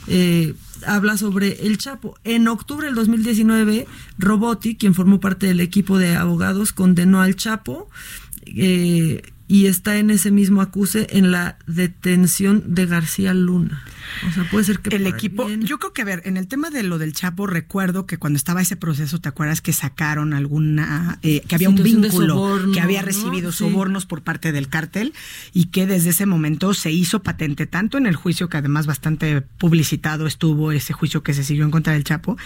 eh, habla sobre el Chapo. En octubre del 2019, Robotti, quien formó parte del equipo de abogados, condenó al Chapo. Eh, y está en ese mismo acuse en la detención de García Luna. O sea, puede ser que el equipo, yo creo que a ver, en el tema de lo del Chapo recuerdo que cuando estaba ese proceso, ¿te acuerdas que sacaron alguna eh, que había un vínculo, que había recibido sobornos por parte del cártel y que desde ese momento se hizo patente tanto en el juicio que además bastante publicitado estuvo ese juicio que se siguió en contra del Chapo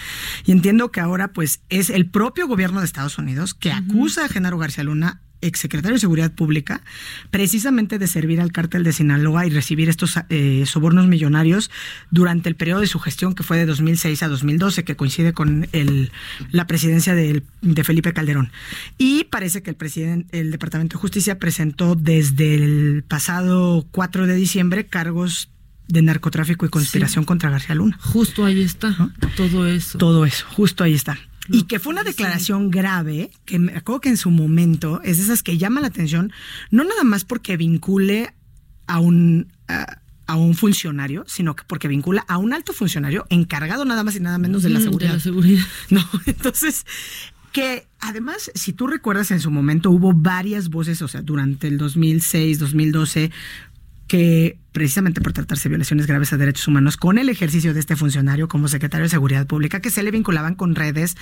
y entiendo que ahora pues es el propio gobierno de Estados Unidos que acusa a Genaro García Luna exsecretario de Seguridad Pública, precisamente de servir al cártel de Sinaloa y recibir estos eh, sobornos millonarios durante el periodo de su gestión que fue de 2006 a 2012, que coincide con el, la presidencia de, de Felipe Calderón. Y parece que el, presidente, el Departamento de Justicia presentó desde el pasado 4 de diciembre cargos de narcotráfico y conspiración contra García Luna. Justo ahí está, todo eso. Todo eso, justo ahí está. Y que fue una declaración grave, que me acuerdo que en su momento es de esas que llama la atención, no nada más porque vincule a un, a, un funcionario, sino que porque vincula a un alto funcionario encargado nada más y nada menos de la seguridad. De la seguridad. No, entonces, que además, si tú recuerdas en su momento hubo varias voces, o sea, durante el 2006, 2012, que precisamente por tratarse de violaciones graves a derechos humanos con el ejercicio de este funcionario como secretario de Seguridad Pública, que se le vinculaban con redes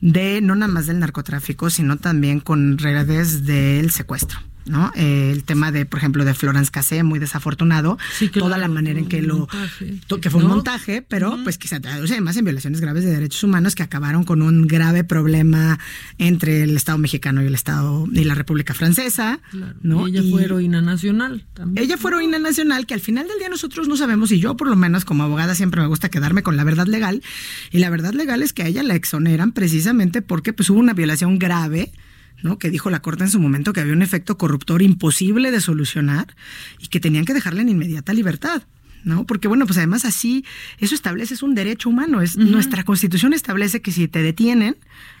de no nada más del narcotráfico, sino también con redes del secuestro. ¿no? Eh, el tema de, por ejemplo, de Florence Cassé, muy desafortunado, toda la manera en que lo que fue un montaje, pero pues quizá traduce además en violaciones graves de derechos humanos que acabaron con un grave problema entre el Estado mexicano y el Estado y la República Francesa, ¿no? ella fue heroína nacional también. Ella fue heroína nacional que al final del día nosotros no sabemos y yo por lo menos como abogada siempre me gusta quedarme con la verdad legal y la verdad legal es que a ella la exoneran precisamente porque pues hubo una violación grave ¿no? que dijo la Corte en su momento que había un efecto corruptor imposible de solucionar y que tenían que dejarle en inmediata libertad. ¿No? Porque bueno, pues además así eso establece es un derecho humano, es nuestra Constitución establece que si te detienen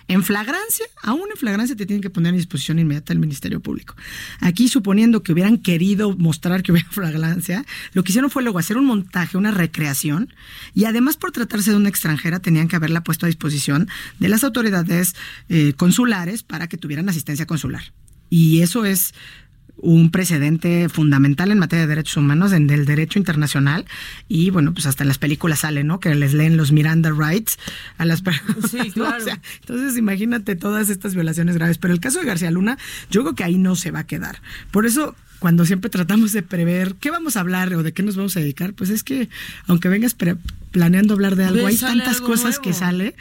en flagrancia, aún en flagrancia te tienen que poner en disposición inmediata del Ministerio Público. Aquí suponiendo que hubieran querido mostrar que hubiera flagrancia, lo que hicieron fue luego hacer un montaje, una recreación y además por tratarse de una extranjera tenían que haberla puesto a disposición de las autoridades eh, consulares para que tuvieran asistencia consular. Y eso es un precedente fundamental en materia de derechos humanos, en el derecho internacional, y bueno, pues hasta en las películas sale, ¿no? Que les leen los Miranda Rights a las personas. Sí, claro. entonces imagínate todas estas violaciones graves. Pero el caso de García Luna, yo creo que ahí no se va a quedar. Por eso cuando siempre tratamos de prever qué vamos a hablar o de qué nos vamos a dedicar, pues es que aunque vengas planeando hablar de algo, hay tantas cosas que sale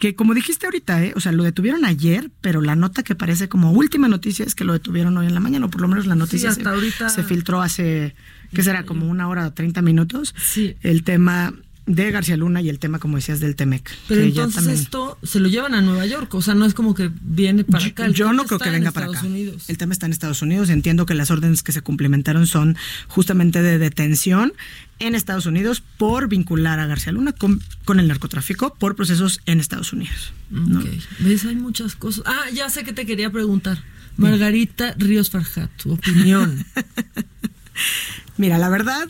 que como dijiste ahorita, ¿eh? o sea, lo detuvieron ayer, pero la nota que parece como última noticia es que lo detuvieron hoy en la mañana, o por lo menos la noticia se, se, filtró hace, ¿qué será? Como una hora o 30 minutos. Sí. El tema de García Luna y el tema, como decías, del Temec. Pero entonces esto se lo llevan a Nueva York, o sea, no es como que viene para acá. yo no creo que venga para acá. El tema está en Estados Unidos. Entiendo que las órdenes que se cumplimentaron son justamente de detención en Estados Unidos por vincular a García Luna con, el narcotráfico por procesos en Estados Unidos. ¿Ves? Hay muchas cosas. Ah, ya sé que te quería preguntar. Margarita Ríos Farjat, tu opinión. Mira, la verdad,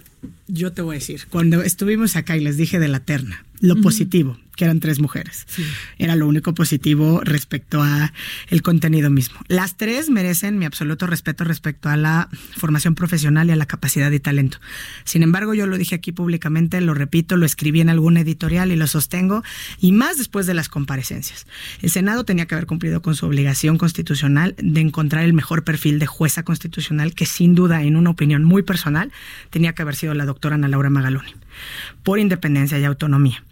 yo te voy a decir, cuando estuvimos acá y les dije de la terna, lo positivo, que eran tres mujeres. Era lo único positivo respecto a el contenido mismo. Las tres merecen mi absoluto respeto respecto a la formación profesional y a la capacidad y talento. Sin embargo, yo lo dije aquí públicamente, lo repito, lo escribí en algún editorial y lo sostengo, y más después de las comparecencias. El Senado tenía que haber cumplido con su obligación constitucional de encontrar el mejor perfil de jueza constitucional, que sin duda, en una opinión muy personal, tenía que haber sido la doctora Ana Laura Magaloni, por independencia y autonomía.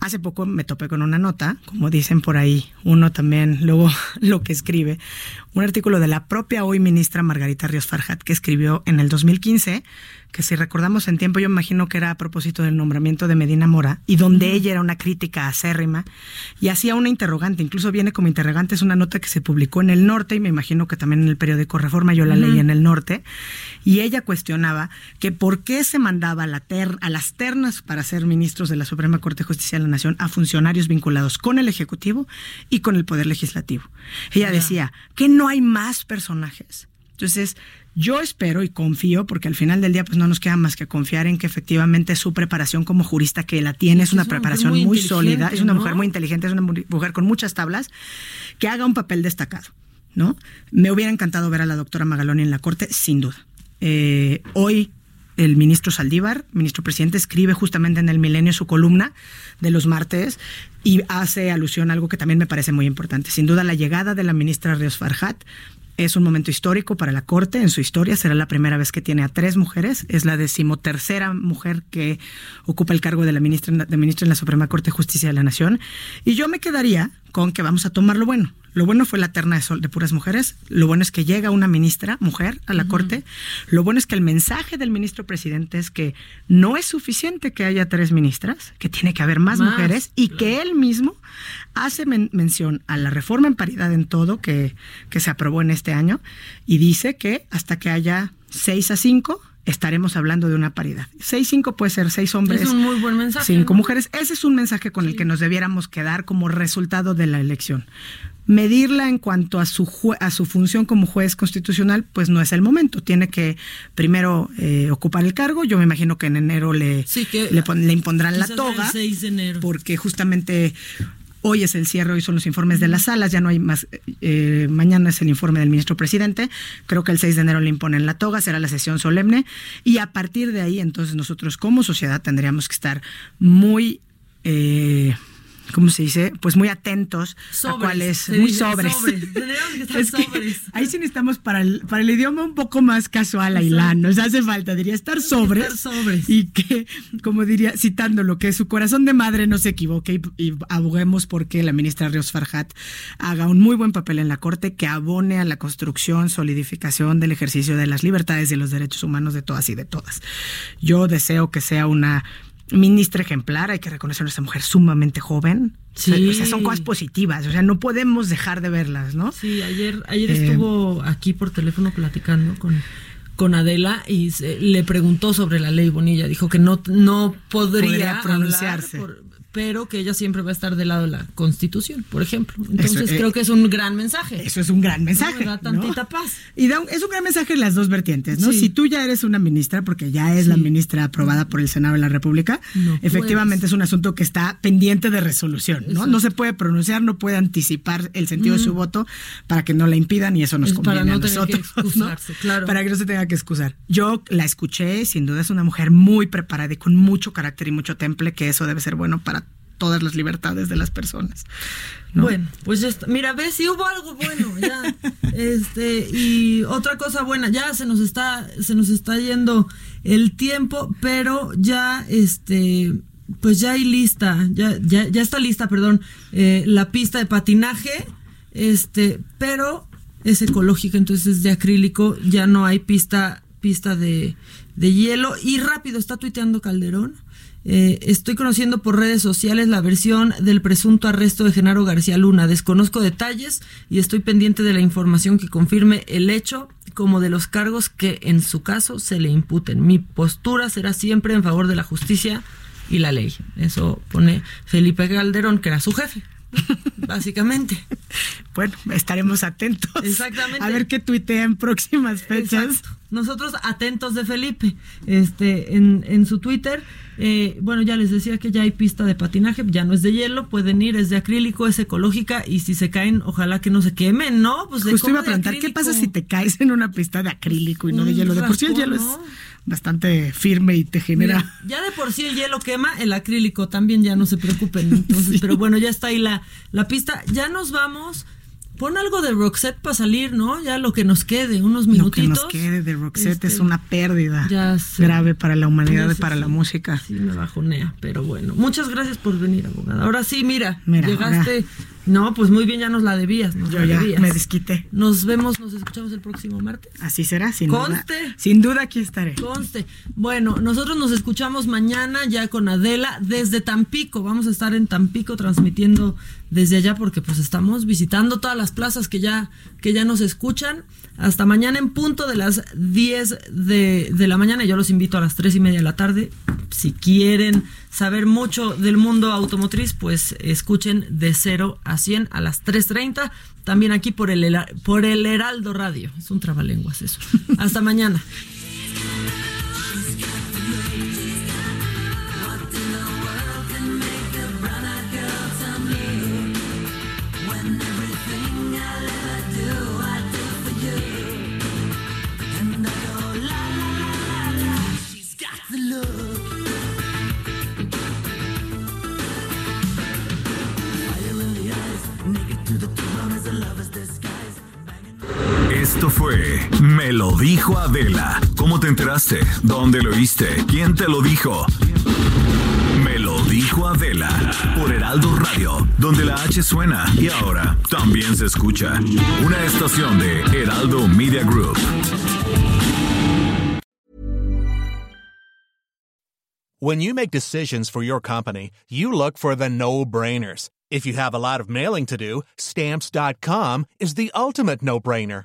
Hace poco me topé con una nota, como dicen por ahí, uno también luego lo que escribe, un artículo de la propia hoy ministra Margarita Ríos Farjat que escribió en el 2015 que si recordamos en tiempo, yo imagino que era a propósito del nombramiento de Medina Mora, y donde ella era una crítica acérrima y hacía una interrogante, incluso viene como interrogante, es una nota que se publicó en el norte, y me imagino que también en el periódico Reforma, yo la leí en el norte, y ella cuestionaba que por qué se mandaba a, la a las ternas para ser ministros de la Suprema Corte de Justicia de la Nación a funcionarios vinculados con el Ejecutivo y con el Poder Legislativo. Ella decía que no hay más personajes. Entonces, yo espero y confío, porque al final del día pues no nos queda más que confiar en que efectivamente su preparación como jurista, que la tiene, es una, preparación muy, sólida, es una mujer muy inteligente, es una mujer con muchas tablas, que haga un papel destacado, ¿no? Me hubiera encantado ver a la doctora Magaloni en la corte, sin duda. Eh, hoy el ministro Saldívar, ministro presidente, escribe justamente en el Milenio su columna de los martes y hace alusión a algo que también me parece muy importante. Sin duda, la llegada de la ministra Ríos Farhat es un momento histórico para la Corte en su historia. Será la primera vez que tiene a tres mujeres. Es la decimotercera mujer que ocupa el cargo de la ministra, de ministra en la Suprema Corte de Justicia de la Nación. Y yo me quedaría con que vamos a tomar lo bueno. Lo bueno fue la terna de, sol, de puras mujeres. Lo bueno es que llega una ministra, mujer, a la Corte. Lo bueno es que el mensaje del ministro presidente es que no es suficiente que haya tres ministras, que tiene que haber más, mujeres y que él mismo hace mención a la reforma en paridad en todo que, que se aprobó en este año y dice que hasta que haya seis a cinco estaremos hablando de una paridad. Seis, cinco puede ser seis hombres. Es un muy buen mensaje. Cinco mujeres. Ese es un mensaje con el que nos debiéramos quedar como resultado de la elección. Medirla en cuanto a su, a su función como juez constitucional, pues no es el momento. Tiene que primero eh, ocupar el cargo. Yo me imagino que en enero le, le, impondrán la toga. Porque justamente Hoy es el cierre, hoy son los informes de las salas, ya no hay más. Eh, mañana es el informe del ministro presidente. Creo que el 6 de enero le imponen la toga, será la sesión solemne. Y a partir de ahí, entonces nosotros como sociedad tendríamos que estar muy. Eh, ¿cómo se dice? Pues muy atentos a cuáles, muy sobres. ahí sí necesitamos para el, para el idioma un poco más casual, Ailán, nos hace falta, diría, estar sobres, Y que, como diría, citándolo, que su corazón de madre no se equivoque y, aboguemos porque la ministra Rios Farhat haga un muy buen papel en la Corte, que abone a la construcción, solidificación del ejercicio de las libertades y los derechos humanos de todas y de todas. Yo deseo que sea una ministra ejemplar, hay que reconocer a esta mujer sumamente joven. Sí. O sea, son cosas positivas, o sea, no podemos dejar de verlas, ¿no? Sí, ayer, ayer eh, estuvo aquí por teléfono platicando con, con Adela y le preguntó sobre la ley Bonilla. Dijo que no, no podría, pronunciarse pero que ella siempre va a estar del lado de la Constitución, por ejemplo. Entonces creo que es un gran mensaje. Eso es un gran mensaje. Da tantita paz. Y es un gran mensaje en las dos vertientes, ¿no? Si tú ya eres una ministra, porque ya es la ministra aprobada por el Senado de la República, efectivamente es un asunto que está pendiente de resolución, ¿no? No se puede pronunciar, no puede anticipar el sentido de su voto para que no la impidan y eso nos conviene para no a nosotros. Que claro. Para que no se tenga que excusar. Yo la escuché, sin duda es una mujer muy preparada y con mucho carácter y mucho temple, que eso debe ser bueno para todas las libertades de las personas. Bueno, pues ya mira, ves si hubo algo bueno, ya. este, y otra cosa buena, ya se nos está, se nos está yendo el tiempo, pero ya este pues ya hay lista, ya, ya, ya está lista, perdón, eh, la pista de patinaje, este, pero es ecológica, entonces es de acrílico, ya no hay pista, pista de, de hielo. Y rápido, está tuiteando Calderón eh, estoy conociendo por redes sociales la versión del presunto arresto de Genaro García Luna. Desconozco detalles y estoy pendiente de la información que confirme el hecho como de los cargos que en su caso se le imputen. Mi postura será siempre en favor de la justicia y la ley. Eso pone Felipe Calderón, que era su jefe. Básicamente. Bueno, estaremos atentos. Exactamente. A ver qué tuitea en próximas fechas. Nosotros atentos de Felipe, este, en, en su Twitter. Eh, bueno, ya les decía que ya hay pista de patinaje, ya no es de hielo, pueden ir, es de acrílico, es ecológica y si se caen, ojalá que no se quemen, ¿no? Pues Justo iba a preguntar, ¿qué pasa si te caes en una pista de acrílico y no de hielo? De por sí el hielo es bastante firme y te genera. ya de por sí el hielo quema, el acrílico también ya no se preocupen. Entonces, pero bueno, ya está ahí la, la pista. Ya nos vamos. Pon algo de Roxette para salir, ¿no? Ya lo que nos quede, unos minutitos. Lo que nos quede de Roxette es este, una pérdida grave para la humanidad y para la música. Sí, me bajonea, pero bueno. Muchas gracias por venir, abogada. Ahora sí, mira, llegaste. No, pues muy bien, ya nos la debías. Yo ya me desquité. Nos vemos, nos escuchamos el próximo martes. Así será, sin Conste. duda. Sin duda aquí estaré. Conste. Bueno, nosotros nos escuchamos mañana ya con Adela desde Tampico. Vamos a estar en Tampico transmitiendo desde allá porque pues estamos visitando todas las plazas que ya, que ya nos escuchan. Hasta mañana en punto de las 10 de, de, la mañana. Yo los invito a las 3 y media de la tarde. Si quieren saber mucho del mundo automotriz, pues escuchen de 0 a 100 a las 3.30. También aquí por el, por el Heraldo Radio. Es un trabalenguas eso. Hasta mañana. Esto fue Me lo dijo Adela. ¿Cómo te enteraste? ¿Dónde lo oíste? ¿Quién te lo dijo? Me lo dijo dijo Adela por Heraldo Radio, donde la H suena y ahora también se escucha. Una estación de Heraldo Media Group. When you make decisions for your company, you look for the no-brainers. If you have a lot of mailing to do, stamps.com is the ultimate no-brainer.